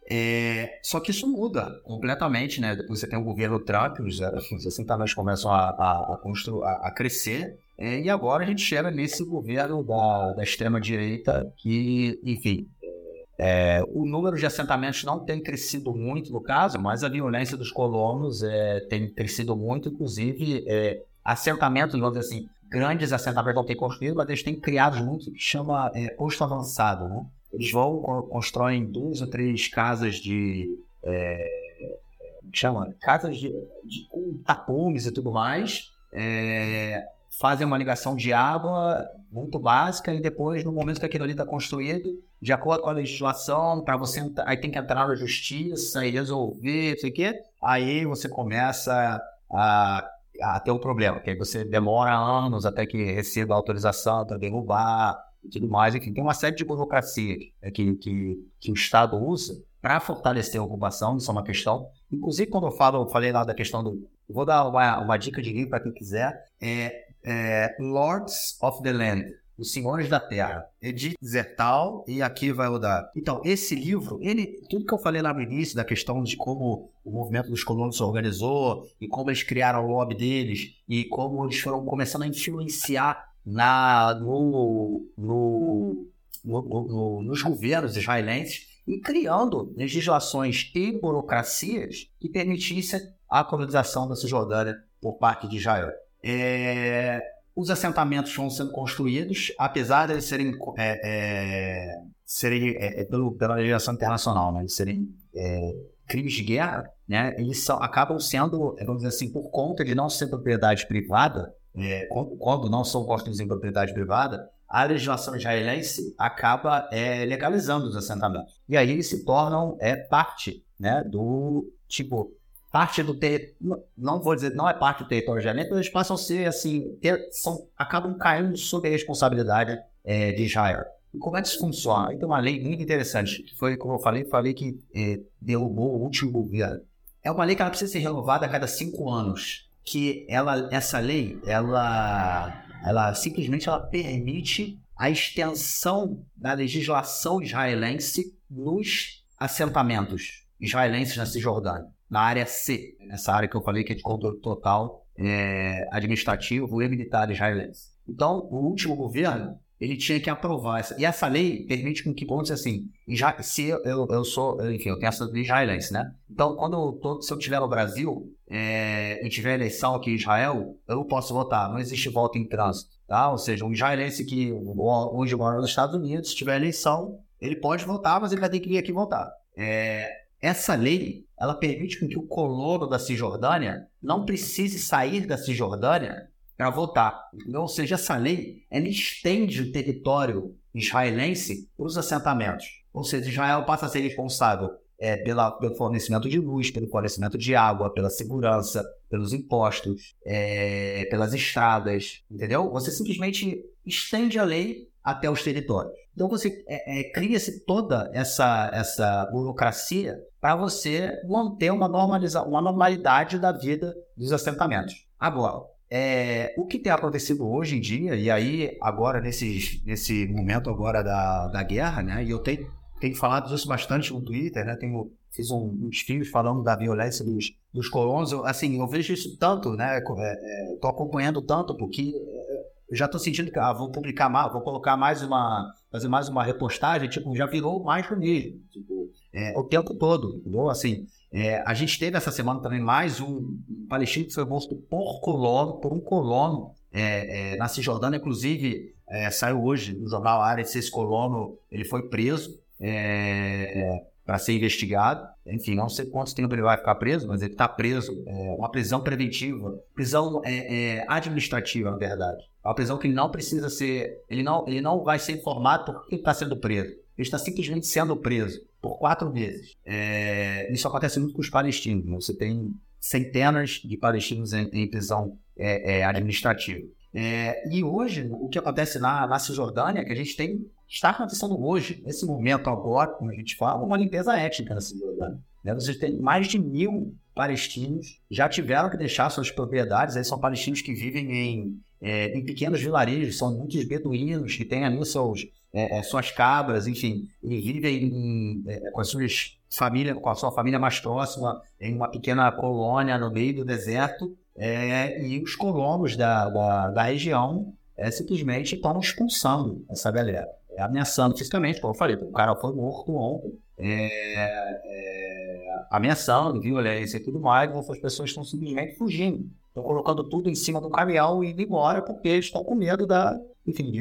É, só que isso muda completamente, né? Depois você tem o governo Trump, os, os assentamentos começam a, a, a, constru, a, a crescer, é, e agora a gente chega nesse governo da, da extrema-direita que, enfim, é, o número de assentamentos não tem crescido muito no caso, mas a violência dos colonos é, tem crescido muito, inclusive é, assentamentos, vamos dizer assim, grandes assentamentos não têm construído, mas eles têm criado muito que chama é, posto avançado, né? Eles vão, constroem duas ou três casas de. É, chama? Casas de, de, com tapumes e tudo mais. É, fazem uma ligação de água muito básica e depois, no momento que aquilo ali está construído, de acordo com a legislação, para você aí tem que entrar na justiça e resolver, não sei o quê, aí você começa a, a ter um problema, que aí você demora anos até que receba a autorização para derrubar, e tudo mais. Enfim, tem uma série de burocracia é, que, que, que o Estado usa para fortalecer a ocupação, isso é uma questão. Inclusive, quando eu falo, eu falei lá da questão do. Vou dar uma, uma dica de livro para quem quiser. É, é, Lords of the Land, Os Senhores da Terra, Edith Zertal e aqui vai dar. Então, esse livro, ele, tudo que eu falei lá no início da questão de como o movimento dos colonos se organizou e como eles criaram o lobby deles e como eles foram começando a influenciar na, no, no, no, nos governos israelenses e criando legislações e burocracias que permitissem a colonização da Cisjordânia por parte de Israel. É, os assentamentos vão sendo construídos, apesar de eles serem, é, é, serem é, é, pelo, pela legislação internacional, né, eles serem é, crimes de guerra, né, eles são, acabam sendo, vamos dizer assim, por conta de não ser propriedade privada, é, quando não são construídos em propriedade privada, a legislação israelense acaba é, legalizando os assentamentos. E aí eles se tornam é, parte né, do tipo parte do território, não vou dizer, não é parte do território israelense, mas eles passam a ser assim, ter, são, acabam caindo sob a responsabilidade é, de Israel. E como é que isso funciona? Tem uma lei muito interessante, que foi, como eu falei, falei que é, derrubou o último governo. É uma lei que ela precisa ser renovada a cada cinco anos que ela, essa lei, ela, ela simplesmente ela permite a extensão da legislação israelense nos assentamentos israelenses na Cisjordânia, na área C, nessa área que eu falei que é de controle total é, administrativo e militar israelense. Então, o último governo, ele tinha que aprovar essa. E essa lei permite com que, dizer assim, já, se eu, eu, sou, enfim, eu tenho essa lei israelense, né? Então, quando eu tô, se eu estiver no Brasil é, e tiver eleição aqui em Israel, eu posso votar. Não existe voto em trânsito, tá? Ou seja, um israelense que hoje mora nos Estados Unidos, se tiver eleição, ele pode votar, mas ele vai ter que vir aqui votar. É, essa lei, ela permite que o colono da Cisjordânia não precise sair da Cisjordânia para votar. Ou seja, essa lei ela estende o território israelense para os assentamentos. Ou seja, Israel passa a ser responsável é, pela, pelo fornecimento de luz, pelo fornecimento de água, pela segurança, pelos impostos, é, pelas estradas, entendeu? Você simplesmente estende a lei até os territórios. Então você é, é, cria-se toda essa, essa burocracia para você manter uma, normaliza uma normalidade da vida dos assentamentos. Agora, é, o que tem acontecido hoje em dia, e aí agora nesse, nesse momento agora da, da guerra, né, e eu tenho, tenho falado isso bastante no Twitter, né, tenho, fiz um, uns filmes falando da violência dos, dos colonos, eu, assim, eu vejo isso tanto, né, estou é, é acompanhando tanto, porque eu já estou sentindo que ah, vou publicar mais, vou colocar mais uma, fazer mais uma repostagem, tipo, já virou mais do mesmo, tipo, é, o tempo todo, entendeu? Assim, é, a gente teve essa semana também mais um, palestino que foi morto por colono, por um colono é, é na Cisjordânia, inclusive é, saiu hoje no jornal Área esse colono ele foi preso é, para ser investigado. Enfim, não sei quanto tempo ele vai ficar preso, mas ele está preso. É uma prisão preventiva, prisão administrativa, na verdade. Uma prisão que ele não precisa ser, ele não, ele não vai ser informado por que está sendo preso. Ele está simplesmente sendo preso por quatro meses. É, isso acontece muito com os palestinos. Você tem centenas de palestinos em, em prisão é, é, administrativa. É, e hoje, o que acontece na, na Cisjordânia, é que a gente tem, está acontecendo hoje, nesse momento agora, como a gente fala, uma limpeza étnica na Cisjordânia. Né? Você tem mais de mil palestinos já tiveram que deixar suas propriedades, aí são palestinos que vivem em, é, em pequenos vilarejos, são muitos beduínos que têm ali seus, é, é, suas cabras, enfim, e vivem em, é, com, as suas família, com a sua família mais próxima, em uma pequena colônia no meio do deserto, é, e os colonos da, da, da região é, simplesmente estão expulsando essa galera, é, ameaçando fisicamente, como eu falei, o cara foi morto ontem, ameaçando violência e tudo mais, essas pessoas estão simplesmente fugindo. Estão colocando tudo em cima do caminhão e indo embora porque estão com medo da, enfim,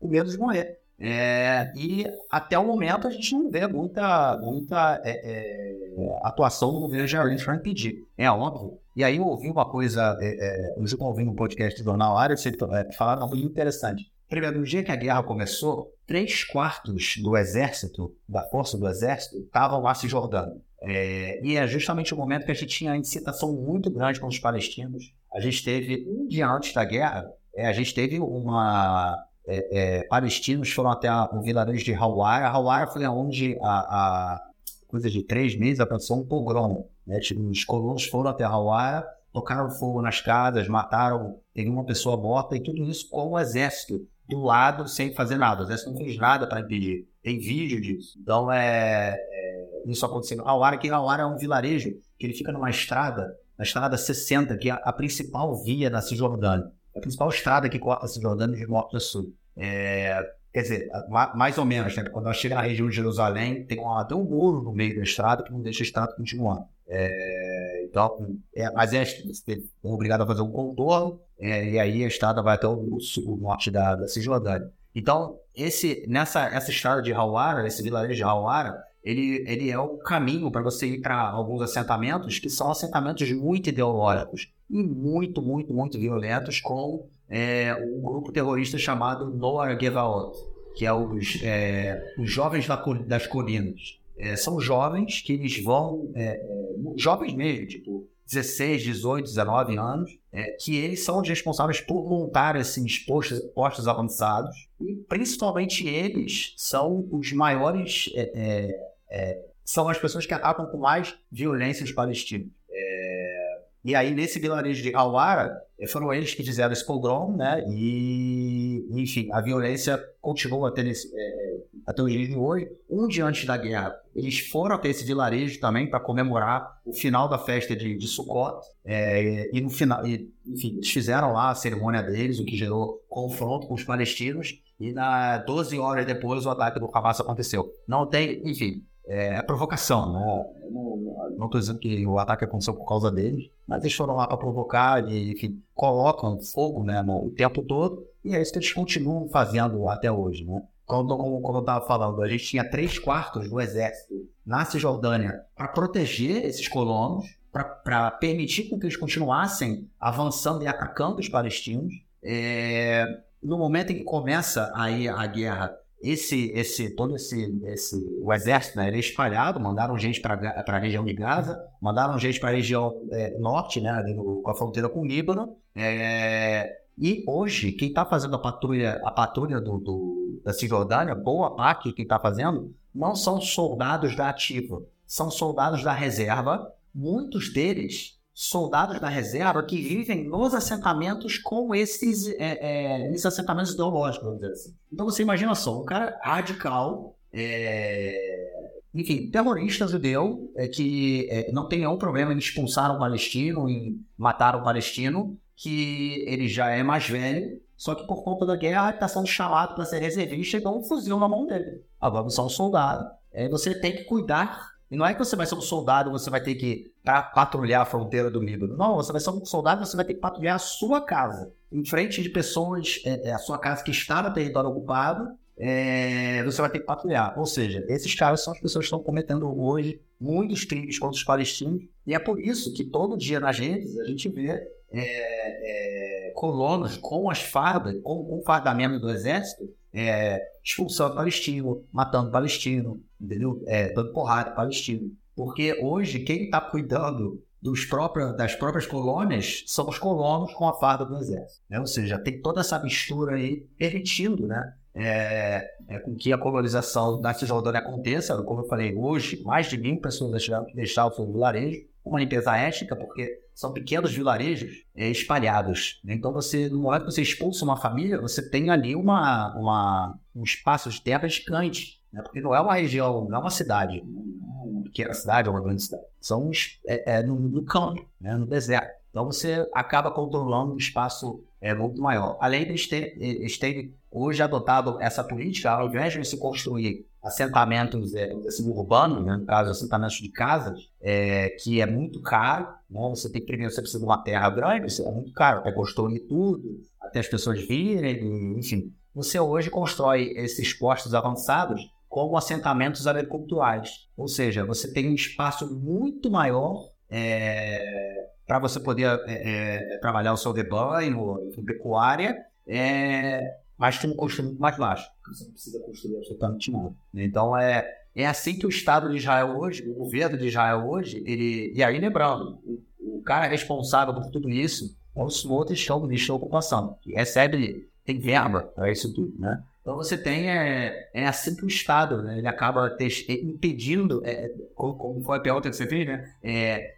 com medo de morrer. É, e até o momento a gente não vê muita, muita é, é, atuação do governo israelense para impedir. É óbvio. E aí eu ouvi uma coisa, é, é, eu estou ouvindo um podcast do Jornal Área, é, falaram algo interessante. Primeiro, no dia que a guerra começou, três quartos do exército, da força do exército, estavam lá se jordando. É, e é justamente o momento que a gente tinha uma incitação muito grande com os palestinos. A gente teve, um dia antes da guerra, é, a gente teve uma é, é, palestinos foram até a, o vilarejo de Hawara. Hawara foi onde, a, a coisa de três meses, aconteceu um pogrom. Né? Tipo, os colonos foram até Hawara, tocaram fogo nas casas, mataram, teve uma pessoa morta, e tudo isso com o exército do lado, sem fazer nada. O exército não fez nada para impedir. Tem vídeo disso. Então, é, é isso acontecendo. Hawara, que Hawara é um vilarejo que ele fica numa estrada, na estrada 60, que é a, a principal via da Cisjordânia a principal estrada que corta a Cisjordânia de norte a sul. É, quer dizer, mais ou menos, né? quando nós chegamos na região de Jerusalém, tem, tem um muro no meio da estrada que não deixa a estrada continuar. É, então, é, mas é, é obrigado a fazer um contorno, é, e aí a estrada vai até o, o norte da, da Cisjordânia. Então, esse, nessa essa estrada de Hawara, esse vilarejo de Hawara, ele, ele é o caminho para você ir para alguns assentamentos que são assentamentos muito ideológicos e muito, muito, muito violentos com é, um grupo terrorista chamado Noar Gevaot, que é os, é, os jovens das colinas. É, são jovens que eles vão, é, é, jovens mesmo, tipo 16, 18, 19 anos, é, que eles são os responsáveis por montar esses postos, postos avançados e principalmente eles são os maiores, são as pessoas que atacam com mais violência os palestinos. E aí, nesse vilarejo de Awara, eh, foram eles que fizeram esse pogrom, né? E, enfim, a violência continua tendo esse, é, até os dias de hoje. Um dia antes da guerra, eles foram até esse vilarejo também para comemorar o final da festa de, de Sukkot. É, e no final, e, enfim, eles fizeram lá a cerimônia deles, o que gerou confronto com os palestinos. E na 12 horas depois o ataque do Hamas aconteceu. Não tem, enfim, é, é provocação, né? não estou dizendo que o ataque aconteceu por causa deles, mas eles foram lá para provocar e, enfim, colocam fogo né, no, o tempo todo e é isso que eles continuam fazendo até hoje, né? Como, como eu estava falando, a gente tinha três quartos do exército na Cisjordânia para proteger esses colonos, para permitir que eles continuassem avançando e atacando os palestinos. É, no momento em que começa aí a guerra esse, esse, todo esse, esse, o exército, né, ele é espalhado, mandaram gente para a região de Gaza, mandaram gente para a região é, norte, né, com a fronteira com o Líbano, é, e hoje, quem está fazendo a patrulha, a patrulha do, do da Cisjordânia, boa parte de quem está fazendo, não são soldados da ativa, são soldados da reserva, muitos deles soldados da reserva que vivem nos assentamentos com esses, é, é, esses assentamentos ideológicos, vamos dizer assim. Então você imagina só, um cara radical, é, enfim, terrorista judeu, é, que é, não tem nenhum problema em expulsar um palestino, em matar um palestino, que ele já é mais velho, só que por conta da guerra está sendo chamado para ser reservista e dá um fuzil na mão dele. Agora você é um soldado. É, você tem que cuidar e não é que você vai ser um soldado, você vai ter que patrulhar a fronteira do Líbano. Não, você vai ser um soldado, você vai ter que patrulhar a sua casa. Em frente de pessoas, é, é, a sua casa que está no território ocupado, é, você vai ter que patrulhar. Ou seja, esses caras são as pessoas que estão cometendo hoje muitos crimes contra os palestinos. E é por isso que todo dia nas redes a gente vê é, é, colonos com as fardas, com, o fardamento do exército, é, expulsando palestino, matando palestino, entendeu? Dando porrada palestino. Porque hoje quem está cuidando próprios, das próprias colônias são os colonos com a farda do exército. Né? Ou seja, tem toda essa mistura aí permitindo né? É, é, com que a colonização da Cisjordânia aconteça. Como eu falei, hoje mais de mil pessoas tiveram que o seu vilarejo, uma limpeza étnica, porque são pequenos vilarejos é, espalhados. Né? Então, você, no momento que você expulsa uma família, você tem ali uma, uma, um espaço de terra gigante. Né? Porque não é uma região, não é uma cidade, uma pequena cidade ou uma grande cidade. São é, é no, no, campo, né? no deserto. Então, você acaba controlando um espaço é, muito maior. Além de eles terem, hoje adotado essa política, ao invés de se construir assentamentos é, assim, urbanos, né? no caso, assentamentos de casas, é, que é muito caro. Né? Você tem que primeiro, você precisa de uma terra grande, é muito caro, até construir tudo, até as pessoas virem, enfim. Você hoje constrói esses postos avançados como assentamentos agriculturais. Ou seja, você tem um espaço muito maior é, para você poder é, trabalhar o seu rebanho, pecuária, é, mas tem um custo muito mais baixo. Você não precisa construir absolutamente nada. Então é, é assim que o Estado de Israel hoje, o governo de Israel hoje, ele. E aí lembrando, o, cara responsável por tudo isso é o Smotrich, que é o ministro da ocupação, que recebe, tem verba para isso tudo, né? Então você tem, é, é assim que o Estado, né, ele acaba ter, impedindo, é, como, como foi a pergunta que você fez, né? É,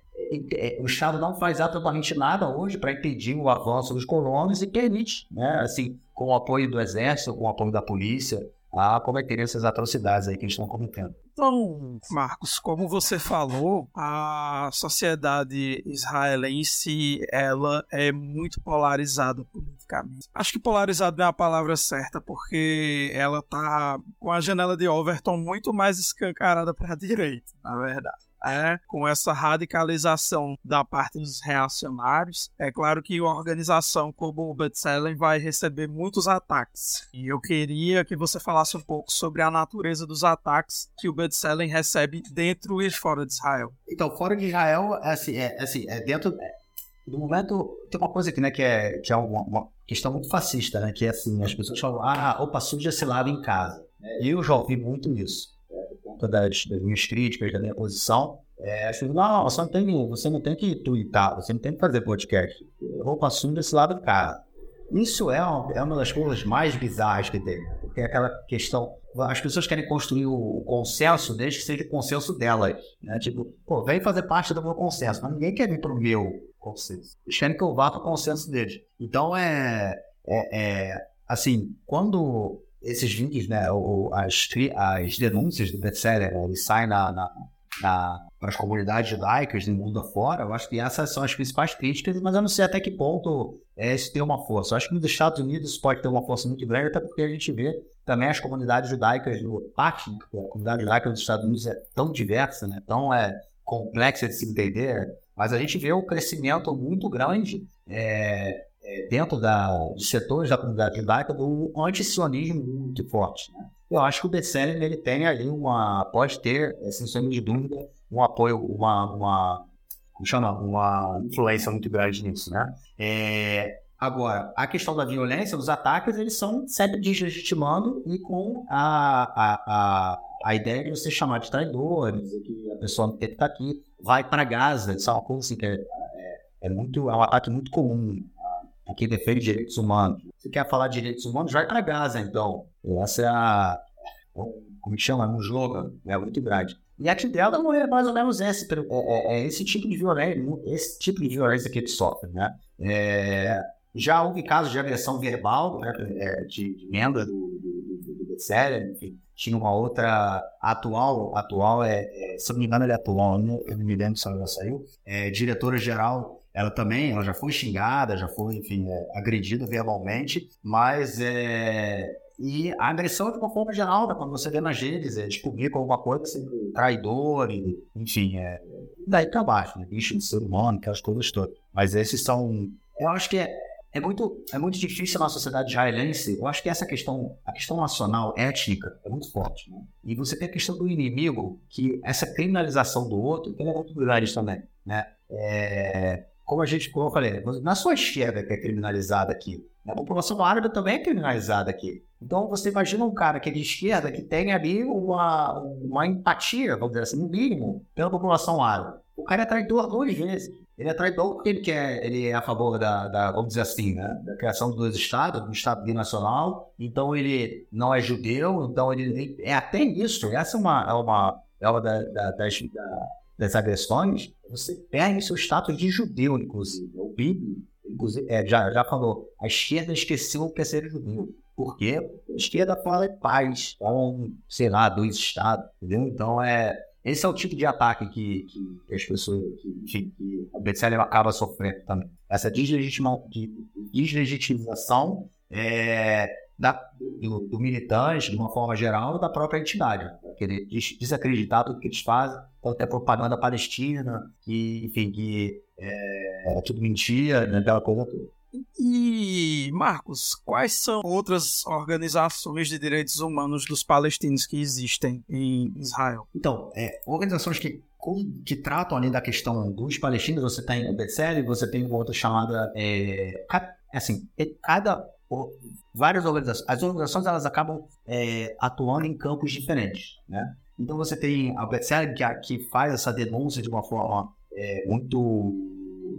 é, o Estado não faz absolutamente nada hoje para impedir o avanço dos colonos e permite, né, assim, com o apoio do Exército, com o apoio da polícia, a cometer essas atrocidades aí que eles estão cometendo. Então, Marcos, como você falou, a sociedade israelense ela é muito polarizada politicamente. Acho que polarizada não é a palavra certa, porque ela tá com a janela de Overton muito mais escancarada para a [LAUGHS] direita, na verdade é, com essa radicalização da parte dos reacionários. É claro que uma organização como o B'Tselem vai receber muitos ataques. E eu queria que você falasse um pouco sobre a natureza dos ataques que o B'Tselem recebe dentro e fora de Israel. Então, fora de Israel, é assim, é, assim, é dentro do momento tem uma coisa aqui, né, que é, que é uma, uma, questão muito fascista, né, que é assim, as pessoas falam, ah, opa, suja esse lado em casa. Eu já ouvi muito isso conta das, das minhas críticas, da minha posição, é, acho que não, você não, tem, você não tem que twittar, você não tem que fazer podcast. Roupa assume desse lado do cara. Isso é uma, é uma das coisas mais bizarras que tem. Porque é aquela questão. As pessoas querem construir o consenso desde que seja o consenso delas. Né? Tipo, pô, vem fazer parte do meu consenso. Mas ninguém quer vir pro meu consenso. Eles querem que eu vá pro consenso deles. Então é. é, é assim, quando esses vídeos, né, o, as, as denúncias do best-seller, né, sai na, na, na, para as comunidades judaicas no mundo afora, eu acho que essas são as principais críticas, mas eu não sei até que ponto é, isso tem uma força. Eu acho que nos Estados Unidos isso pode ter uma força muito grande, até porque a gente vê também as comunidades judaicas no parte, a comunidade judaica dos Estados Unidos é tão diversa, né, tão é, complexa de se entender, mas a gente vê um crescimento muito grande é, é, dentro da, de setores da comunidade judaica do antisionismo muito forte. Né? Eu acho que o Besselen ele tem ali uma, pode ter, sem sombra de dúvida, um apoio, uma, uma, como chama? uma influência muito grande nisso, né? É, agora, a questão da violência, os ataques, eles são sempre deslegitimando e com a, a, a, a ideia de você chamar de traidores, que a pessoa não tem que estar aqui, vai para Gaza, isso é uma coisa assim que é, é, é, muito, é um ataque muito comum a quem defende direitos humanos. Se quer falar de direitos humanos, vai para Gaza, então. Essa é a. Como chama? É um slogan né, muito grande. E a dela é mais ou menos esse, é, é, é, esse tipo de violência, esse tipo de violência que ele sofre, né? É, já houve casos de agressão verbal, né, é, de, de do, do, do, do enfim. Tinha uma outra atual, atual é, é, se não me engano ele é atual, eu não me lembro se ela já saiu, é diretora-geral ela também, ela já foi xingada, já foi, enfim, é, agredida verbalmente, mas é, e a agressão, de uma forma geral, né, quando você vê nas redes, é descobrir com alguma coisa, assim, traidor, e, enfim, é, daí pra baixo, né? Bicho de ser humano, aquelas coisas todas. Mas esses são. Eu acho que é, é, muito, é muito difícil na sociedade israelense. Eu acho que essa questão, a questão nacional, étnica, é muito forte. Né? E você tem a questão do inimigo, que essa criminalização do outro, que é muito também. Né? É, como a gente, como eu falei, na sua esquerda que é criminalizada aqui, a população árabe também é criminalizada aqui. Então você imagina um cara que é de esquerda que tem ali uma, uma empatia, vamos dizer assim, no mínimo, pela população árabe. O cara é traidor duas vezes. Ele é traidor porque ele quer, ele é a favor da, da vamos dizer assim, né, da criação dos estados, do Estado binacional. Então ele não é judeu, então ele é até isso. Essa é uma, é uma, é uma da, da, das, da, das agressões. Você perde seu status de judeu, inclusive. O Bibi, inclusive, é, já, já falou, a esquerda esqueceu o que é ser judeu. Por quê? A esquerda fala em paz, fala, sei lá, dois estados, entendeu? Então, é, esse é o tipo de ataque que, que as pessoas, que, que a BTCL acaba sofrendo também. Essa deslegitima, de, deslegitimização é, da, do, do, militante, de uma forma geral, da própria entidade. Querer desacreditar tudo que eles fazem, então até propaganda palestina, que, enfim, que é, é tudo mentira, né, aquela coisa toda. E, Marcos, quais são outras organizações de direitos humanos dos palestinos que existem em Israel? Então, é, organizações que, que tratam ali da questão dos palestinos, você tem o BCL, você tem uma outra chamada. É, assim, cada. Várias organizações. As organizações elas acabam é, atuando em campos diferentes, né? Então você tem a BCL que, que faz essa denúncia de uma forma é, muito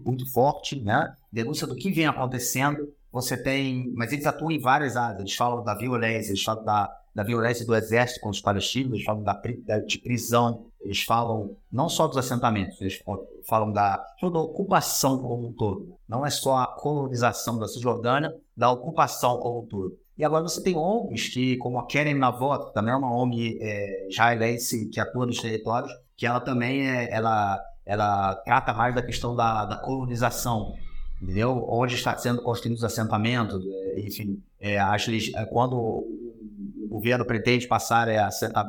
muito forte, né? Denúncia do que vem acontecendo. Você tem, mas eles atuam em várias áreas. Eles falam da violência, eles falam da, da violência do exército contra os palestinos, eles falam da, de prisão, eles falam não só dos assentamentos, eles falam da, da ocupação como um todo. Não é só a colonização da Cisjordânia, da ocupação como um todo. E agora você tem ONGs que, como a Keren Navot, também é uma ONG é, israelense que atua nos territórios, que ela também é, ela ela trata mais da questão da, da colonização, entendeu? Onde está sendo construídos os assentamentos, é, enfim, é, as, é, quando o governo pretende passar é,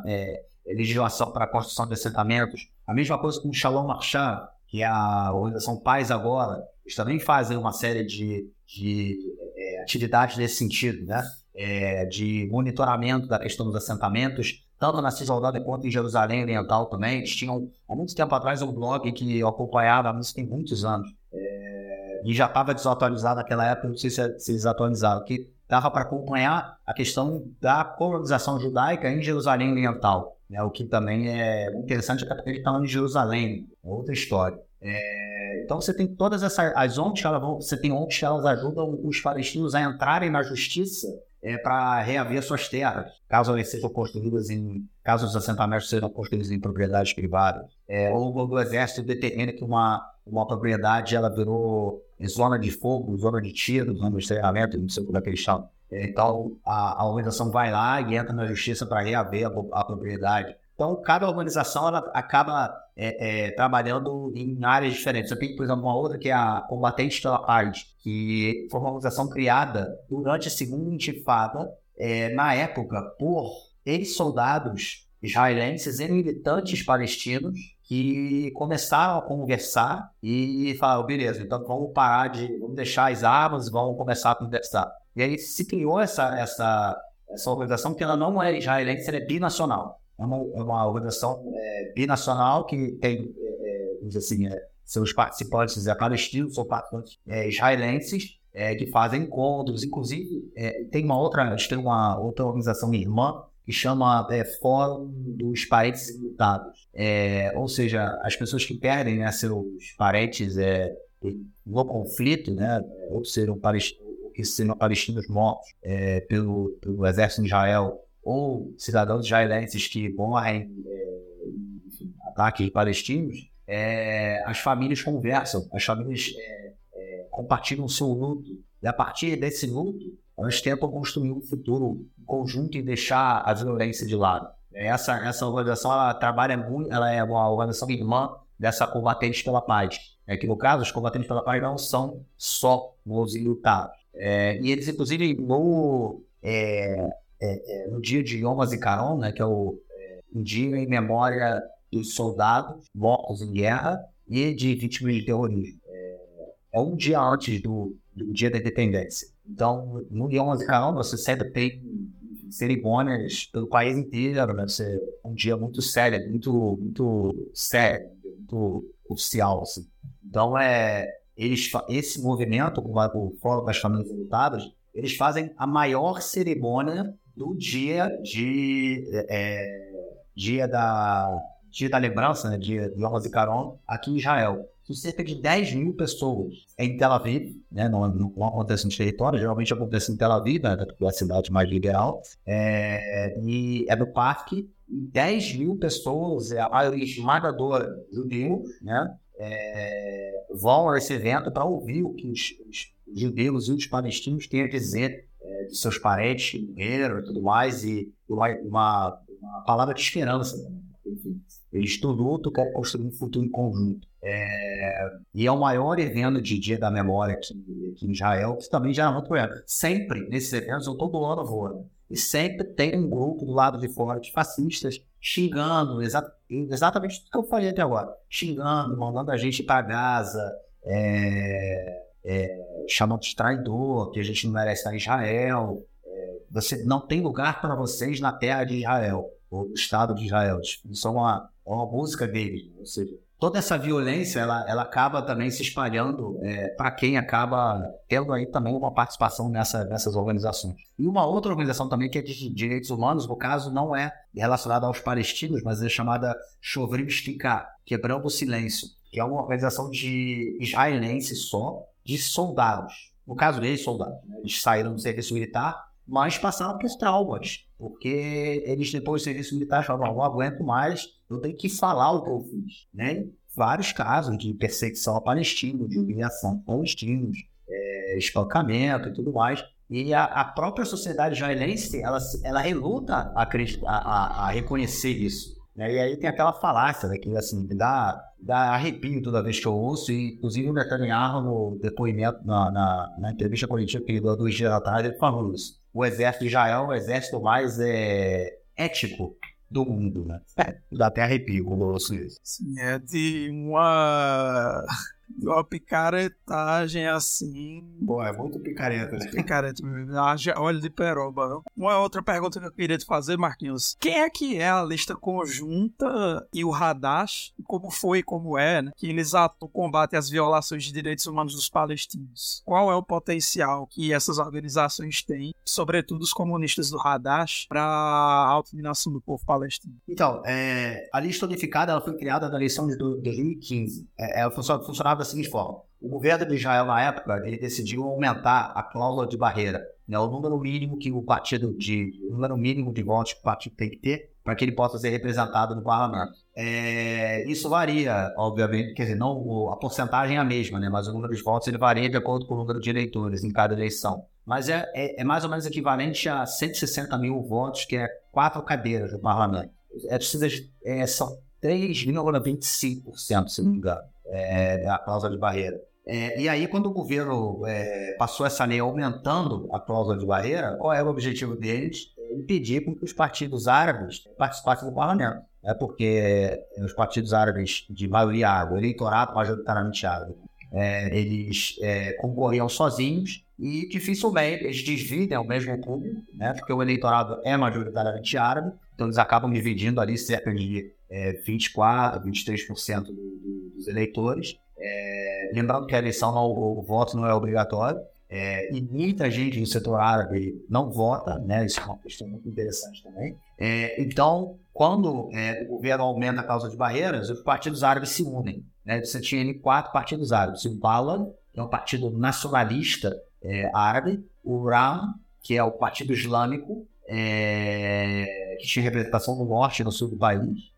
é, legislação para a construção de assentamentos, a mesma coisa com o Shalom Marchand, que é a organização Paz Agora, eles também fazem uma série de, de é, atividades nesse sentido, né? É, de monitoramento da questão dos assentamentos, tanto na Cisjordânia quanto em Jerusalém Oriental também. Eles tinham, há muito tempo atrás, um blog que eu acompanhava, isso tem muitos anos, é, e já estava desatualizado naquela época, não sei se, se eles atualizaram, que dava para acompanhar a questão da colonização judaica em Jerusalém Oriental, né, o que também é interessante, até porque ele está em Jerusalém, é outra história. É, então você tem todas essas as ONGs, elas vão, você tem ONGs que elas ajudam os palestinos a entrarem na justiça é, para reaver suas terras, caso elas sejam construídas em, caso os assentamentos sejam construídos em propriedades privadas. É, ou o exército determina que uma, uma propriedade ela virou zona de fogo, zona de tiro, zona de treinamento, não sei como é que eles chamam. Então, a, a organização vai lá e entra na justiça para reaver a, a, propriedade. Então, cada organização ela acaba é, é, trabalhando em áreas diferentes. Eu tenho, por exemplo, uma outra que é a Combatente pela Paz, que foi uma organização criada durante a Segunda Intifada, é, na época, por ex-soldados israelenses e militantes palestinos que começaram a conversar e falaram, beleza, então vamos parar de, vamos deixar as armas e vamos começar a conversar. E aí se criou essa, essa, essa organização que ela não é israelense, ela é binacional. É uma, é uma organização é, binacional que tem, é, é assim, é, seus participantes é, palestinos, são participantes israelenses, que fazem encontros. Inclusive, tem uma outra, tem uma outra organização irmã que chama é, Fórum dos Parentes Ilutados. É, ou seja, as pessoas que perdem né, seus parentes é, no conflito, né, ou serão palestinos, palestinos mortos é, pelo, pelo exército de Israel, ou cidadãos israelenses que morrem é, em ataques palestinos, é, as famílias conversam, as famílias é, compartilham o seu luto. E a partir desse luto, elas tentam construir um futuro conjunto e deixar a violência de lado. Essa, essa organização ela trabalha muito, ela é uma organização irmã dessa Combatentes pela Paz. É que no caso, os Combatentes pela Paz não são só os lutados. É, e eles, inclusive, no, é, é, é, no dia de Yom HaZikaron, né, que é o é, um dia em memória dos soldados mortos em guerra e de vítimas de terrorismo. É, é um dia antes do, do dia da independência. Então, no Yom HaZikaron, você sempre tem cerimônias pelo país inteiro, né? Ser um dia muito sério, muito, muito sério, muito oficial, assim. Então, é, eles, esse movimento, o Fórum das Famílias Lutadas, eles fazem a maior cerimônia do dia de é, dia da dia da lembrança, né, dia de Yom HaZikaron, aqui em Israel com cerca de 10 mil pessoas em Tel Aviv, né? não, não, acontece no território, geralmente acontece em Tel Aviv, né? é a cidade mais liberal, é, e é no parque, 10 mil pessoas, é a maioria esmagadora judeu, né? É, vão a esse evento para ouvir o que os, os, judeus e os palestinos têm a dizer é, de seus parentes que e tudo mais, e uma, uma, palavra de esperança. Enfim, eles estão luto, querem construir um futuro em conjunto. É, e é o maior evento de Dia da Memória aqui, aqui em Israel, que também já é muito grande. Sempre, nesses eventos, eu todo ano vou. Né? E sempre tem um grupo do lado de fora de fascistas xingando exa exatamente tudo que eu falei até agora. Xingando, mandando a gente para Gaza, é, é, chamando de traidor, que a gente não merece estar em Israel. É, você não tem lugar para vocês na terra de Israel, ou no Estado de Israel. Isso é uma, é uma música deles. Ou seja, toda essa violência ela, ela acaba também se espalhando é, para quem acaba tendo aí também uma participação nessa, nessas organizações. E uma outra organização também que é de direitos humanos, no caso não é relacionada aos palestinos, mas é chamada Chovrim Shtika, Quebrando o Silêncio, que é uma organização de israelenses só, de soldados. No caso deles, soldados. Né? Eles saíram do serviço militar, mas passaram por traumas, porque eles depois do serviço militar falaram, não aguento mais, eu tenho que falar o que eu fiz, né? Vários casos de perseguição a palestinos, de humilhação a palestinos, é, espancamento e tudo mais. E a, a, própria sociedade israelense, ela, ela reluta a, a, a reconhecer isso. Né? E aí tem aquela falácia, né, que assim, dá, dá arrepio toda vez que eu ouço, e inclusive o Netanyahu, no depoimento, na, na, na entrevista coletiva que ele deu dois dias atrás, ele falou isso. O exército de Israel é o exército mais é, ético do mundo, né? É, dá até arrepio quando eu ouço isso. Sim, é de uma uma picaretagem assim. Pô, é muito picareta, né? Picareta mesmo. Olha de peroba. Uma outra pergunta que eu queria te fazer, Marquinhos. Quem é que é a lista conjunta e o Hadash? Como foi e como é, né? Que eles atuam combate às violações de direitos humanos dos palestinos. Qual é o potencial que essas organizações têm, sobretudo os comunistas do Hadash, para a autodominação do povo palestino? Então, é, a lista unificada ela foi criada na eleição de 2015. É, ela funcionava da seguinte forma: o governo de Israel, na época, ele decidiu aumentar a cláusula de barreira, né, o número mínimo que o partido de, o número mínimo de votos que o partido tem que ter para que ele possa ser representado no parlamento. É, isso varia, obviamente, quer dizer, não a porcentagem é a mesma, né, mas o número de votos ele varia de acordo com o número de eleitores em cada eleição. mas é, é, é, mais ou menos equivalente a 160 mil votos, que é quatro cadeiras do parlamento. É, precisa, é, são 3,25%, se não me engano, é, a cláusula de barreira. É, e aí, quando o governo é, passou essa lei aumentando a cláusula de barreira, qual era o objetivo deles? Impedir que os partidos árabes participassem do parlamento. Né? Porque os partidos árabes de maioria árabe, eleitorado majoritariamente árabe, é, eles é, concorriam sozinhos e dificilmente eles dividem o mesmo público, né? porque o eleitorado é majoritariamente árabe, então eles acabam dividindo ali cerca de é, 24%, 23% do, do, dos eleitores. É, lembrando que a eleição, não, o, voto não é obrigatório. É, e muita gente do setor árabe não vota, né? Isso é uma questão muito interessante também. É, então, quando é, o governo aumenta a causa de barreiras, os partidos árabes se unem. Né? Você tinha ali quatro partidos árabes. O Bala, que é um partido nacionalista é, árabe. O RAM, que é o partido islâmico, é, que tinha representação no norte e no sul do país.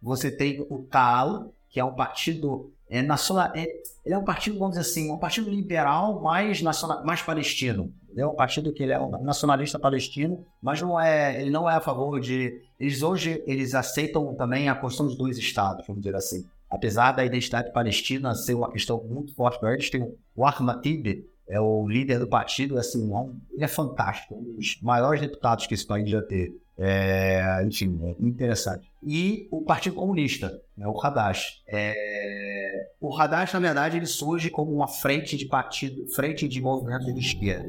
Você tem o Tal, que é um partido é, nacional, é, ele é um partido, vamos dizer assim, um partido liberal mais, nacional, mais palestino. É um partido que ele é um nacionalista palestino, mas não é, ele não é a favor de. Eles hoje eles aceitam também a questão dos dois estados, vamos dizer assim. Apesar da identidade palestina ser uma questão muito forte para eles, tem o Ahmad Tib, é o líder do partido, assim, é ele é fantástico, um dos maiores deputados que esse país já teve. É, enfim, é interessante. E o Partido Comunista, né, o Hadash. É, o Hadash, na verdade, ele surge como uma frente de partido, frente de movimento de esquerda.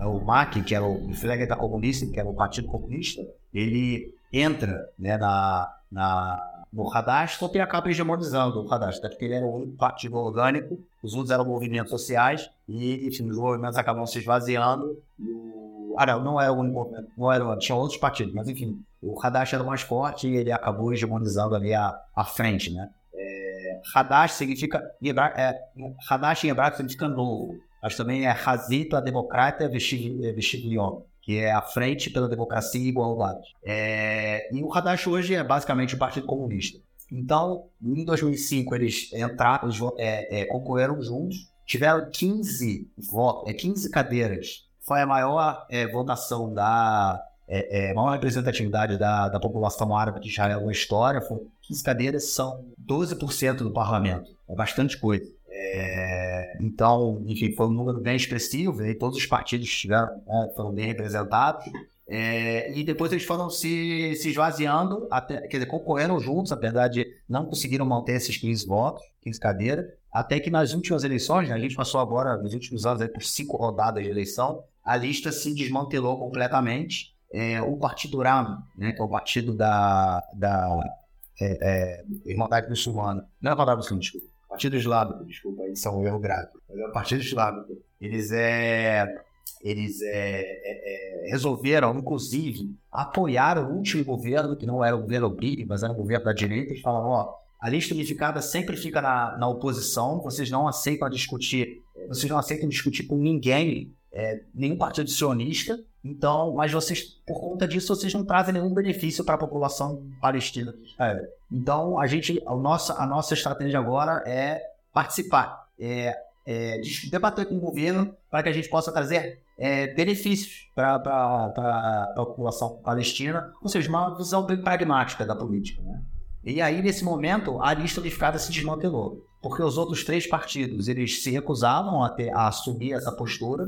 É, o MAC, que era o Flag da Comunista, que era o Partido Comunista, ele entra né, na, na, no Hadash, só que acaba hegemonizando o Hadash, porque ele era um partido orgânico, os outros eram movimentos sociais, e enfim, os movimentos acabam se esvaziando, e o ah, não, não era o único não era, tinha outros partidos, mas enfim, o Hadash era mais forte e ele acabou hegemonizando ali a, a frente, né? É, significa, é, em hebraico significa novo, mas também é Hazita Democrata Vestiglion, que é a frente pela democracia e igualdade. É, e o Hadash hoje é basicamente o Partido Comunista. Então, em 2005, eles entraram, eles, é, é, concorreram juntos, tiveram 15 votos, 15 é, cadeiras foi a maior é, votação da é, é, maior representatividade da, da população árabe de Israel na história. Foram 15 cadeiras, são 12% do parlamento. É bastante coisa. É, então, enfim, foi um número bem expressivo, e todos os partidos tiveram, né, foram bem representados. É, e depois eles foram se, se esvaziando, até, quer dizer, concorreram juntos, apesar de não conseguiram manter esses 15 votos, 15 cadeiras, até que nas últimas eleições, né, a gente passou agora, nos últimos anos, aí, por cinco rodadas de eleição, a lista se desmantelou completamente. É, o Partido RAM, né, que é o partido da, da é, é, Irmandade Muçulmana, não é a Irmandade Muçulmana, desculpa, Partido Islâmico, desculpa, isso é um erro grave, mas é o Partido Islâmico. Eles, é, eles é, é, é resolveram, inclusive, apoiar o último governo, que não era o governo Biden, mas era o governo da direita, e falaram, ó, a lista unificada sempre fica na, na oposição, vocês não aceitam discutir, vocês não aceitam discutir com ninguém é, nenhum partido sionista, então, mas vocês, por conta disso, vocês não trazem nenhum benefício para a população palestina. É, então, a gente, a nossa, a nossa estratégia agora é participar, é, é debater com o governo para que a gente possa trazer é, benefícios para a população palestina, ou seja, uma visão bem pragmática da política. Né? E aí, nesse momento, a lista unificada se desmantelou, porque os outros três partidos eles se recusavam a, ter, a assumir essa postura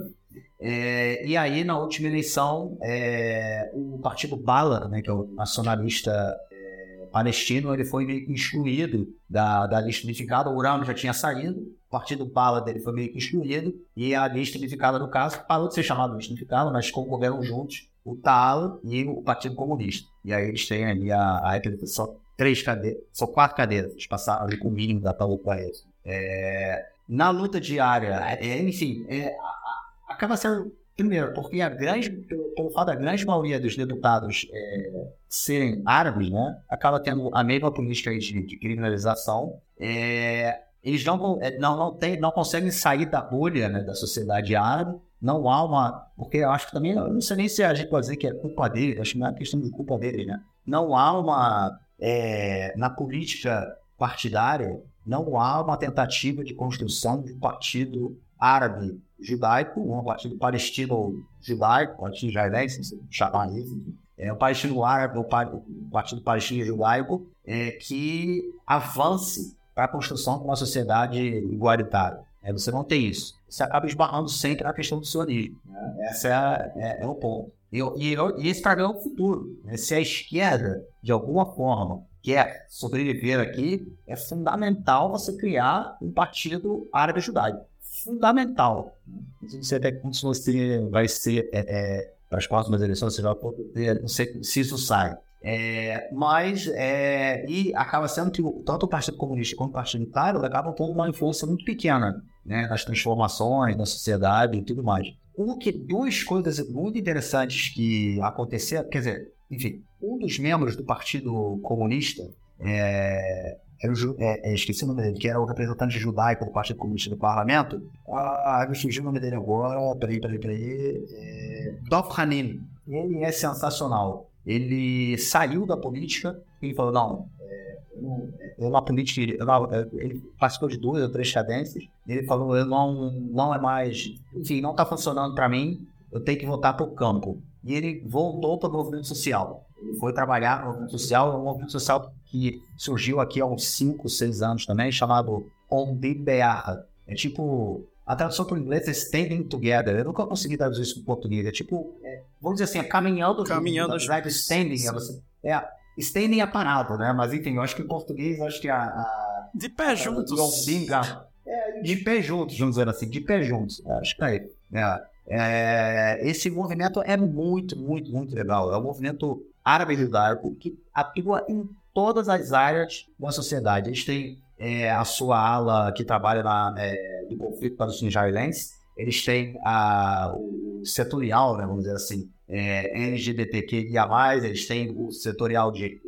é, e aí, na última eleição, é, o partido Bala, né, que é o nacionalista é, palestino, ele foi meio que excluído da, da lista unificada. O Urano já tinha saído, o partido Bala dele foi meio que excluído, e a lista unificada, no caso, parou de ser chamada lista unificada, mas concorreram juntos o TAL e o Partido Comunista. E aí eles têm ali a, a representação, três cadeiras, são quatro cadeiras, passaram ali com o mínimo da tal para eles. É, na luta diária, é, enfim, é, acaba sendo, primeiro, porque a grande, pelo fato da grande maioria dos deputados é, serem árabes, né, acaba tendo a mesma política de, de criminalização. É, eles não, é, não, não, tem, não conseguem sair da bolha né, da sociedade árabe. Não há uma. Porque eu acho que também. Eu não sei nem se a gente pode dizer que é culpa dele, acho que não é questão de culpa dele, né? Não há uma. É, na política partidária, não há uma tentativa de construção de um partido árabe judaico, um partido palestino judaico, partido israelense, se chamar isso, é o palestino árabe, o partido palestino judaico, é, que avance para a construção de uma sociedade igualitária. É, você não tem isso. Você acaba esbarrando sempre na questão do sionismo. Né? Esse é, é, é, o ponto. E, e, esse para é o futuro. Né? Se a esquerda, de alguma forma, quer sobreviver aqui, é fundamental você criar um partido árabe judaico. Fundamental. Sei até quando você vai ser é, é, as próximas eleições, você vai poder, não sei se isso sai. É, mas, é, e acaba sendo que tanto o Partido Comunista quanto o Partido Unitário acabam tendo uma influência muito pequena né, nas transformações na sociedade e tudo mais. O que duas coisas muito interessantes que aconteceram, quer dizer, enfim, um dos membros do Partido Comunista, é, é, é, esqueci o nome dele, que era o representante judaico do Partido Comunista do Parlamento. Ah, me fugiu o nome dele agora, peraí, peraí, peraí. É, Dov Hanin. Ele é sensacional. Ele saiu da política e falou: não, Eu não, é, ele participou de duas ou três cadências. Ele falou: eu não, não é mais. Enfim, não está funcionando para mim. Eu tenho que voltar para o campo. E ele voltou para o movimento social. Ele foi trabalhar no movimento social, um movimento social que surgiu aqui há uns 5, 6 anos também, chamado On Bear. É tipo a tradução para o inglês é standing together. Eu nunca consegui traduzir isso para o português. É tipo, é, vamos dizer assim, é caminhando Caminhando junto. Standing, é, você, é, standing é parado, né? Mas enfim, eu acho que em português, acho que a... a de pé juntos. A, é, de pé juntos, vamos dizer assim, de pé juntos. É, acho que é aí. É, é, esse movimento é muito, muito, muito legal. É um movimento árabe judaico que atua em todas as áreas da sociedade. Eles têm é, a sua ala que trabalha na, é, no conflito palestino-israelense, eles têm a, o setorial, né, vamos dizer assim, é, LGBTQIA+, eles têm o setorial de,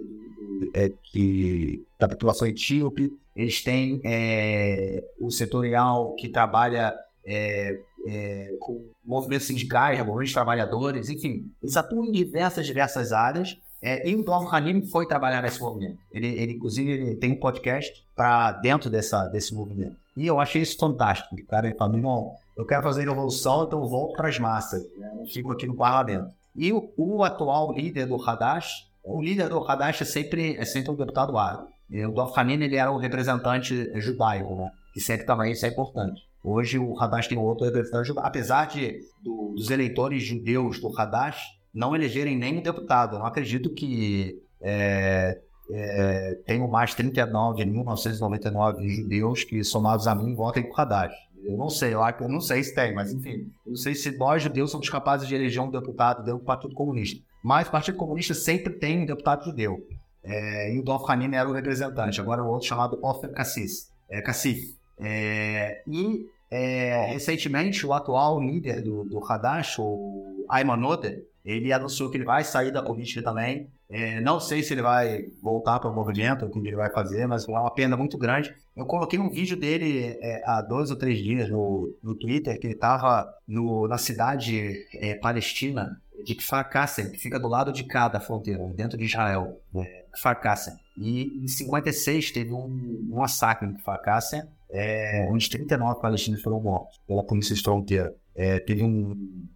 é, de, da população etíope, eles têm é, o setorial que trabalha é, é, com movimentos sindicais, movimentos trabalhadores, enfim, eles atuam em diversas, diversas áreas é, e o Dov Hanim foi trabalhar nesse movimento. Ele, ele inclusive, ele tem um podcast para dentro dessa, desse movimento. E eu achei isso fantástico. O cara fala, irmão, eu quero fazer revolução, então volto para as massas. Né? Fico aqui no parlamento. E o, o, atual líder do Hadash, o líder do Hadash é sempre, é sempre um deputado árabe. O Dov Hanim, ele era o representante judaico, né? Que sempre também isso é importante. Hoje o Hadash tem outro representante judaico. Apesar de, do, dos eleitores judeus do Hadash não elegerem nenhum deputado. Eu não acredito que é, é, tenho mais 39 de 1999 judeus que, somados a mim, votem por Haddad. Eu não sei, eu não sei se tem, mas enfim. Eu não sei se nós judeus somos capazes de eleger um deputado dentro do Partido Comunista. Mas o Partido Comunista sempre tem um deputado judeu. É, e o Dolph Hanin era o representante. Agora o outro chamado Ofer Cassis. É, Cassif. É, e é, recentemente o atual líder do, do Hadash, o Ayman Oder, ele anunciou que ele vai sair da política também. É, não sei se ele vai voltar para o movimento, o que ele vai fazer, mas é uma pena muito grande. Eu coloquei um vídeo dele é, há dois ou três dias no, no Twitter, que ele estava na cidade é, palestina de Kfar Qassem, que fica do lado de cá da fronteira, dentro de Israel, é, Kfar Qassem. E em 56 teve um, um massacre em Kfar Qassem, é, onde 39 palestinos foram mortos pela polícia de fronteira. É, teve um,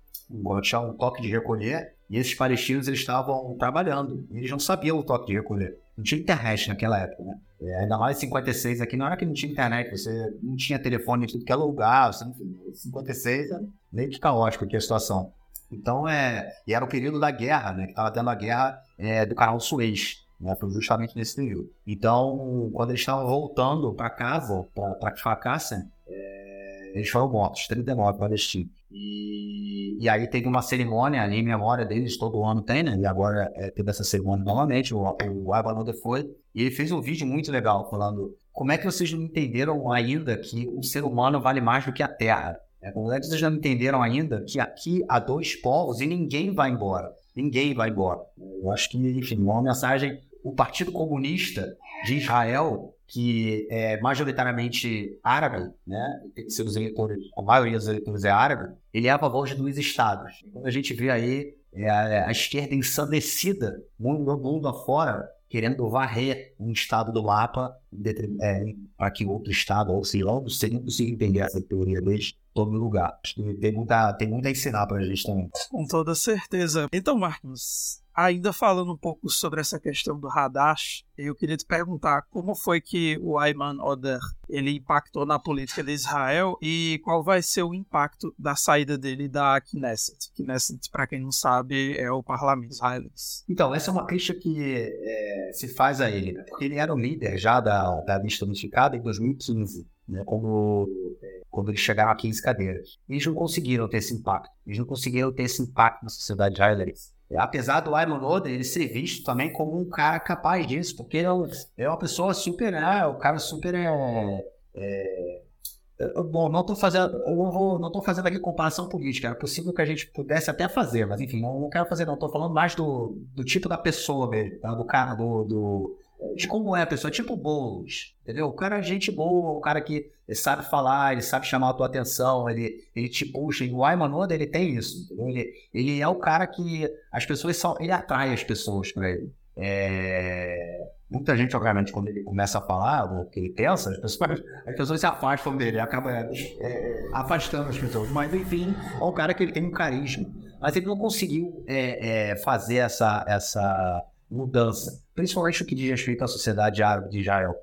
tinha um toque de recolher e esses palestinos eles estavam trabalhando. Eles não sabiam o toque de recolher. Não tinha internet naquela época, né? É, ainda mais em 56 aqui, não era que não tinha internet, você não tinha telefone em tudo que era lugar, você não, 56 era meio que caótico aqui a situação. Então, é, e era o período da guerra, né? Que estava tendo a guerra é, do canal Suez, né? Justamente nesse período. Então, quando eles estavam voltando para casa, para Kfar é, eles foram mortos, 39 palestinos. E, e aí teve uma cerimônia ali em memória deles, todo ano tem, né? E agora é, teve essa cerimônia novamente, o, o Abanoda foi, e ele fez um vídeo muito legal falando como é que vocês não entenderam ainda que o ser humano vale mais do que a Terra? É, como é que vocês não entenderam ainda que aqui há dois povos e ninguém vai embora? Ninguém vai embora. Eu acho que, enfim, uma mensagem. O Partido Comunista de Israel que é majoritariamente árabe, né? Seus eleitores, a maioria dos eleitores é árabe, ele é a favor de dois estados. Quando a gente vê aí é a, a, esquerda ensandecida, mundo, mundo afora, querendo varrer um estado do mapa é, para que outro estado, ou sei lá, não não consigo entender essa teoria deles, todo lugar. Acho que tem muita, tem muito a ensinar para a gente também. Com toda certeza. Então, Marcos, ainda falando um pouco sobre essa questão do Hadash, eu queria te perguntar como foi que o Ayman Oder ele impactou na política de Israel e qual vai ser o impacto da saída dele da Knesset. Knesset, para quem não sabe, é o parlamento israelense. Então, essa é uma crítica que é, se faz a ele, né? porque ele era o líder já da, da lista unificada em 2015 né, quando, é, quando eles chegaram a 15 cadeiras. Eles não conseguiram ter esse impacto. Eles não conseguiram ter esse impacto na sociedade israelense. Apesar do Ayman Oda ele ser visto também como um cara capaz disso, porque ele é, é uma pessoa super, né, o cara super é, é Bom, não estou fazendo, não, não tô fazendo aqui comparação política. Era possível que a gente pudesse até fazer, mas enfim, não, não quero fazer, não. Estou falando mais do, do tipo da pessoa mesmo, tá? do cara, do, do, de como é a pessoa, tipo Boulos, entendeu? O cara é gente boa, o cara que sabe falar, ele sabe chamar a tua atenção, ele, ele te puxa. E o Ayman Oda, ele tem isso, Ele, ele é o cara que as pessoas são, ele atrai as pessoas para ele. É... Muita gente, obviamente, quando ele começa a falar o que ele pensa, as pessoas, as pessoas se afastam dele, acaba é, é, afastando as pessoas. Mas, enfim, é um cara que ele tem um carisma. Mas ele não conseguiu é, é fazer essa, essa mudança, principalmente o que diz respeito à sociedade árabe de Israel.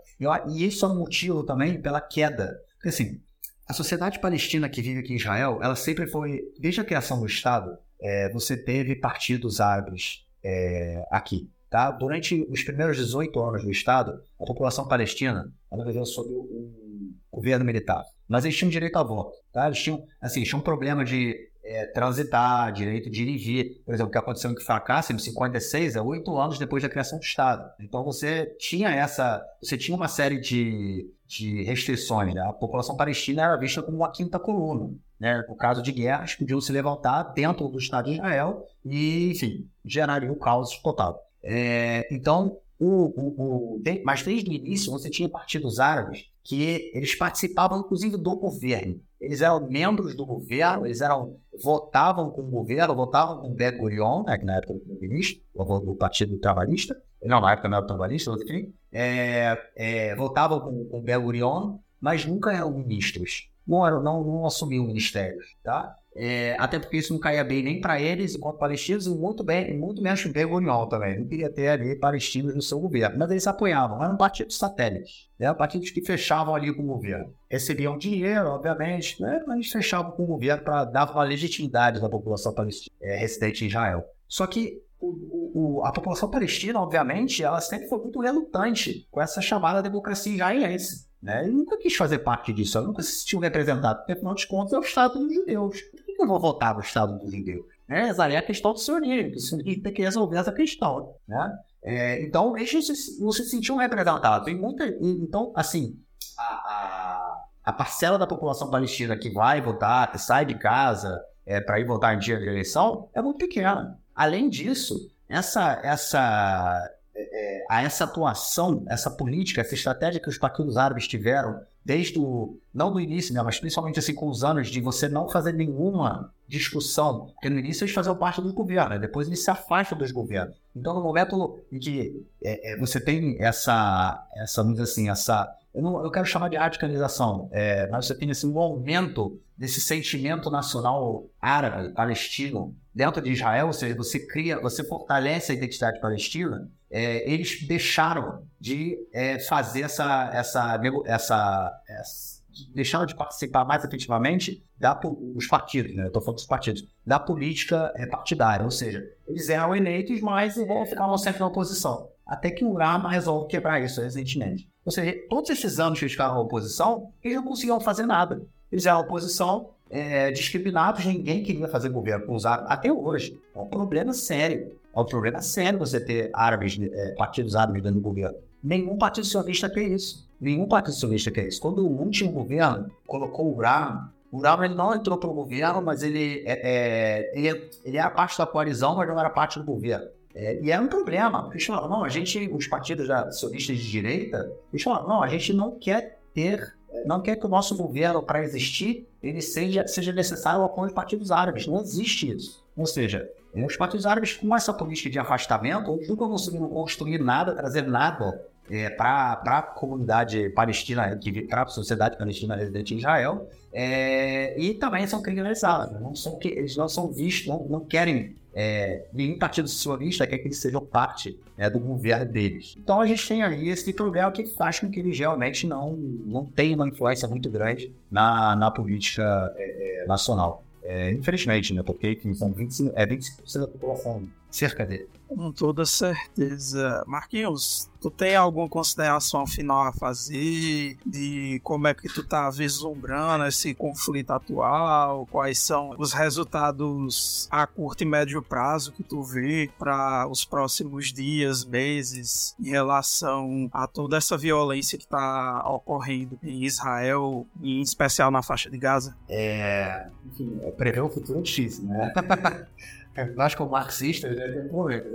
E isso é um motivo também pela queda. Porque, assim, a sociedade palestina que vive aqui em Israel, ela sempre foi, desde a criação do Estado, é, você teve partidos árabes é, aqui. Tá? Durante os primeiros 18 anos do Estado, a população palestina ela viveu sob um governo militar. Mas eles tinham direito a voto. Tá? Eles tinham, assim, tinham um problema de é, transitar, direito de ir vir. Por exemplo, o que aconteceu em Fracasso, em 56, é oito anos depois da criação do Estado. Então você tinha essa, você tinha uma série de, de restrições. Né? A população palestina era vista como uma quinta coluna. Né? No caso de guerras, podiam se levantar dentro do Estado de Israel e, enfim, geraria o caos total. É, então, o, o, o, mas desde o início você tinha partidos árabes que eles participavam, inclusive, do governo. Eles eram membros do governo, eles eram votavam com o governo, votavam com o Ben Gurion, né, que na época era o ministro, do Partido Trabalhista, não, na época não era trabalhista, enfim, é, é, votavam com, com o Ben Gurion, mas nunca eram ministros, não, eram, não, não assumiam ministérios, tá? É, até porque isso não caía bem nem para eles, enquanto palestinos, e muito, bem, muito menos para o também. Não queria ter ali palestinos no seu governo. Mas eles apoiavam, eram partidos satélites, né? partidos que fechavam ali com o governo. Recebiam dinheiro, obviamente, né? mas fechavam com o governo para dar uma legitimidade à população palestina é, residente em Israel. Só que o, o, a população palestina, obviamente, ela sempre foi muito relutante com essa chamada democracia israelense. Né? Ele nunca quis fazer parte disso, ela nunca se sentiu representado, porque afinal de contas é o Estado dos judeus. Que eu vou votar no Estado dos judeus? Né? É a questão do sionismo, que tem que resolver essa questão. Né? É, então, eles não se sentiam representados. Muita, então, assim, a, a, a, parcela da população palestina que vai votar, que sai de casa é, para ir votar em dia de eleição, é muito pequena. Além disso, essa, essa é, a essa atuação, essa política, essa estratégia que os partidos árabes tiveram desde o, não do início, né, mas principalmente assim com os anos de você não fazer nenhuma discussão, porque no início eles faziam parte do governo, né, depois eles se afastam dos governos. Então no momento em que é, é, você tem essa, essa, vamos dizer assim, essa eu não eu quero chamar de radicalização, é, mas você tem assim, um aumento desse sentimento nacional árabe, palestino, dentro de Israel, ou seja, você cria, você fortalece a identidade palestina, é, eles deixaram de é, fazer essa, essa, essa, essa, deixaram de participar mais efetivamente da, os partidos, né? Estou falando dos partidos, da política é, partidária, ou seja, eles eram eleitos, mas ficavam sempre na oposição. Até que o Rama resolve quebrar isso recentemente. Ou seja, todos esses anos que eles ficaram na oposição, eles não conseguiam fazer nada. Eles eram oposição, é, discriminados, ninguém queria fazer governo com os árabes, até hoje. É um problema sério. É um problema sério você ter árabes, é, partidos árabes dentro do governo. Nenhum partido sionista quer isso. Nenhum partido sionista quer isso. Quando o último governo colocou o Ram, o Ram ele não entrou para o governo, mas ele, é, é, ele, ele era parte da coalizão, mas não era parte do governo. É, e era um problema. Eles falaram, não, a gente, os partidos sionistas de direita, eles falaram, não, a gente não quer ter, não quer que o nosso governo, para existir, ele seja, seja necessário o apoio dos partidos árabes. Não existe isso. Ou seja, os partidos árabes, com essa política de afastamento, nunca conseguiram construir nada, trazer nada é, para a comunidade palestina, para a sociedade palestina residente em Israel, é, e também são criminalizados. Não são, eles não são vistos, não, não querem é, nenhum partido sionista quer que eles sejam parte né, do governo deles. Então a gente tem aí esse problema que faz com que eles realmente não, não tenham uma influência muito grande na, na política é, é nacional. É, infelizmente, né? Porque enfim, são 25, é 25% da população cerca dele. Com toda certeza. Marquinhos, tu tem alguma consideração final a fazer de como é que tu tá vislumbrando esse conflito atual? Quais são os resultados a curto e médio prazo que tu vê para os próximos dias, meses, em relação a toda essa violência que está ocorrendo em Israel, e em especial na faixa de Gaza? É, enfim, prever o futuro é difícil, né? [LAUGHS] Nós, como marxistas, né, tem problema.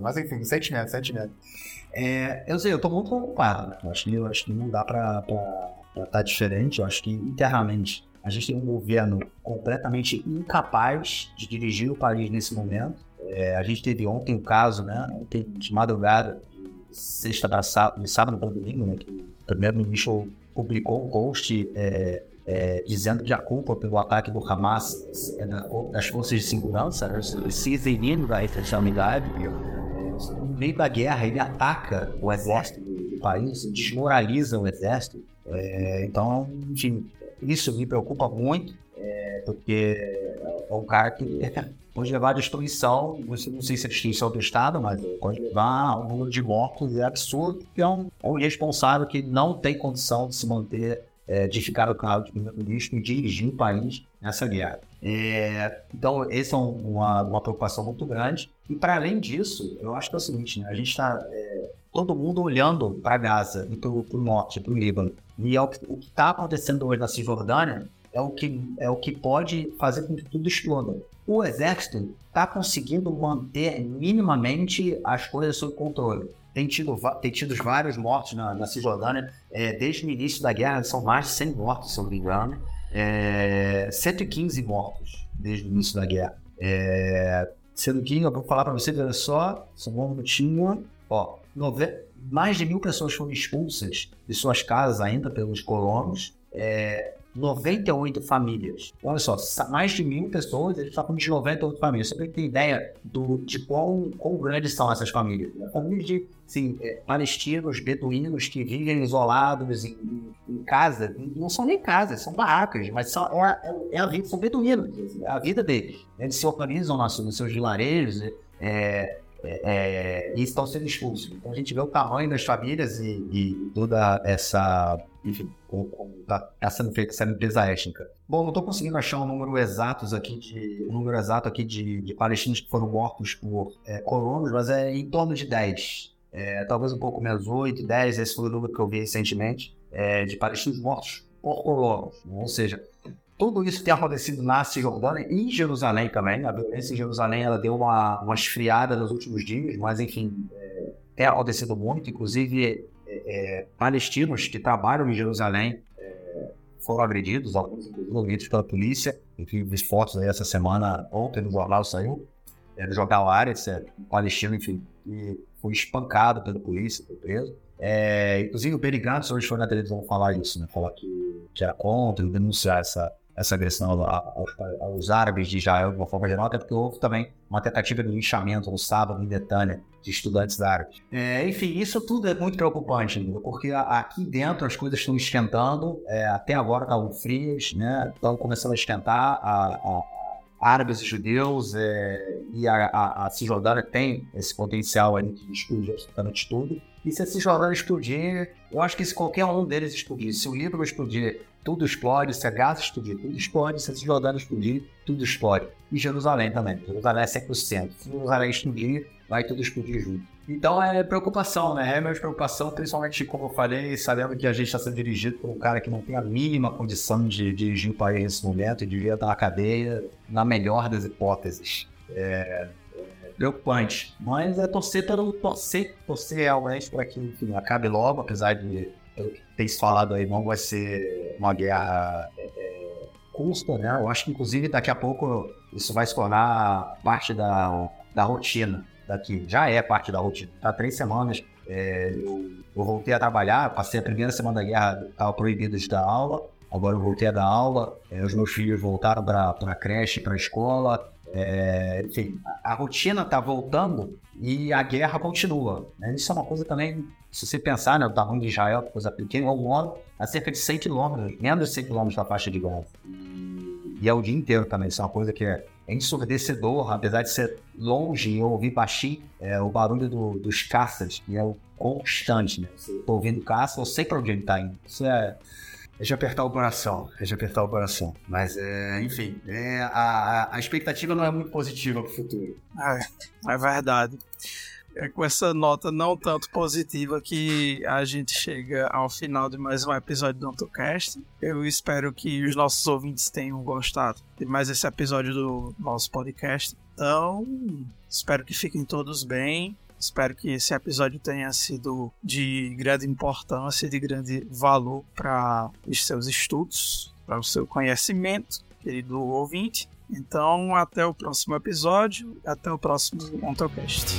Mas, enfim, sentimento, sentimento. É, eu sei, eu tô muito preocupado. Né? Eu acho que, eu acho que não dá pra estar tá diferente. Eu acho que, internamente, a gente tem um governo completamente incapaz de dirigir o país nesse momento. É, a gente teve ontem um caso, né, ontem de madrugada, de sexta para sábado, de sábado para domingo, né, que o primeiro-ministro publicou um post é, é, dizendo que a culpa pelo ataque do Hamas é das forças de segurança, né? se da. No meio da guerra, ele ataca o exército do país, desmoraliza o exército. É, então, enfim, isso me preocupa muito, é, porque é um cara que pode levar à destruição, não sei se é destruição do Estado, mas pode levar um número de mortos é absurdo, que é um, é um responsável que não tem condição de se manter é, de cargo de primeiro-ministro e dirigir o país nessa guerra. É, então, essa é uma, uma preocupação muito grande. E, para além disso, eu acho que é o seguinte: né? a gente está é, todo mundo olhando para Gaza e para o norte, para o Líbano. E é o que está acontecendo hoje na Cisjordânia é o que, é o que pode fazer com que tudo exploda. O exército está conseguindo manter minimamente as coisas sob controle tem tido, tem tido vários mortos na, na Cisjordânia. É, desde o início da guerra, são mais de 100 mortos, se eu não me engano. É, 115 mortos desde o início da guerra. É, sendo que, eu vou falar para você, olha só, só um minutinho. Ó, nove... mais de mil pessoas foram expulsas de suas casas ainda pelos colonos. É, 98 famílias. Olha só, mais de mil pessoas, eles estão falando de 98 famílias. Você tem ideia do, de quão, quão grandes são essas famílias? Famílias de assim, é, palestinos, beduínos que vivem isolados em, em, casa, não são nem casas, são barracas, mas são, é, é, a vida, são beduínos, é a vida deles. Eles se organizam nos, nos seus vilarejos, é, é, e estão sendo expulsos. Então a gente vê o tamanho das famílias e, e toda essa, enfim, como, tá sendo feita essa limpeza étnica. Bom, não estou conseguindo achar um número exato aqui de um número exato aqui de, de palestinos que foram mortos por é, colonos, mas é em torno de 10. É, talvez um pouco menos 8, 10, esse foi o número que eu vi recentemente, é, de palestinos mortos por colonos. Ou seja, tudo isso tem acontecido na Cisjordânia e em Jerusalém também. A violência em Jerusalém ela deu uma, uma esfriada nos últimos dias, mas enfim, é, tem acontecido muito. Inclusive, é, palestinos que trabalham em Jerusalém foram agredidos, alguns agredidos pela polícia. Enfim, vi fotos aí essa semana, ontem no jornal saiu, é, no jornal Ares, é, palestino, enfim, que foi espancado pela polícia, foi preso. É, inclusive o Benny Gantz hoje foi na televisão falar isso, né? Falar que, que era contra, denunciar essa, essa agressão aos, árabes de Israel de uma forma geral, até porque houve também uma tentativa de linchamento no sábado em Netânia de estudantes árabes. É, enfim, isso tudo é muito preocupante, porque aqui dentro as coisas estão esquentando, é, até agora estavam frias, né? estão começando a esquentar, a, a, árabes e judeus, é, e a, a, a Cisjordânia tem esse potencial de explodir absolutamente tudo. E se a Cisjordânia explodir, eu acho que se qualquer um deles explodir, se o Líbano explodir, tudo explode, se a Gaza explodir, tudo explode, se a Cisjordânia explodir, tudo explode. E Jerusalém também, Jerusalém é 100%. Se Jerusalém explodir, vai tudo explodir junto. Então é preocupação, né? É minha preocupação, principalmente como eu falei, sabendo que a gente está sendo dirigido por um cara que não tem a mínima condição de dirigir o país nesse momento e devia estar na cadeia, na melhor das hipóteses. É preocupante. Mas é torcer pelo torcer, torcer realmente para que enfim, acabe logo, apesar de ter falado aí, não vai ser uma guerra é, é, custa, né? Eu acho que inclusive daqui a pouco isso vai se tornar parte da, da rotina daqui. Já é parte da rotina. Há três semanas É, eu, voltei a trabalhar, passei a primeira semana da guerra, estava proibido de dar aula. Agora eu voltei a dar aula, é, os meus filhos voltaram para a creche, para a escola. É, enfim, a, rotina está voltando e a guerra continua. Né? Isso é uma coisa também, se você pensar, né, o tamanho de Israel, coisa pequena, eu moro a cerca de 100 quilômetros, menos de 100 quilômetros da faixa de Gaza. E é o dia inteiro também, isso é uma coisa que é ensurdecedor, apesar de ser longe e ouvir baixinho, é o barulho do, dos caças, que é constante, né? Você tá ouvindo caça, eu sei para onde ele tá indo. Isso é é de apertar o coração, é de apertar o coração. Mas, é, enfim, é, a, a expectativa não é muito positiva para o futuro. É, é verdade. É com essa nota não tanto positiva que a gente chega ao final de mais um episódio do AutoCast. Eu espero que os nossos ouvintes tenham gostado de mais esse episódio do nosso podcast. Então, espero que fiquem todos bem. Espero que esse episódio tenha sido de grande importância, de grande valor para os seus estudos, para o seu conhecimento, querido ouvinte. Então, até o próximo episódio, até o próximo Ontocast.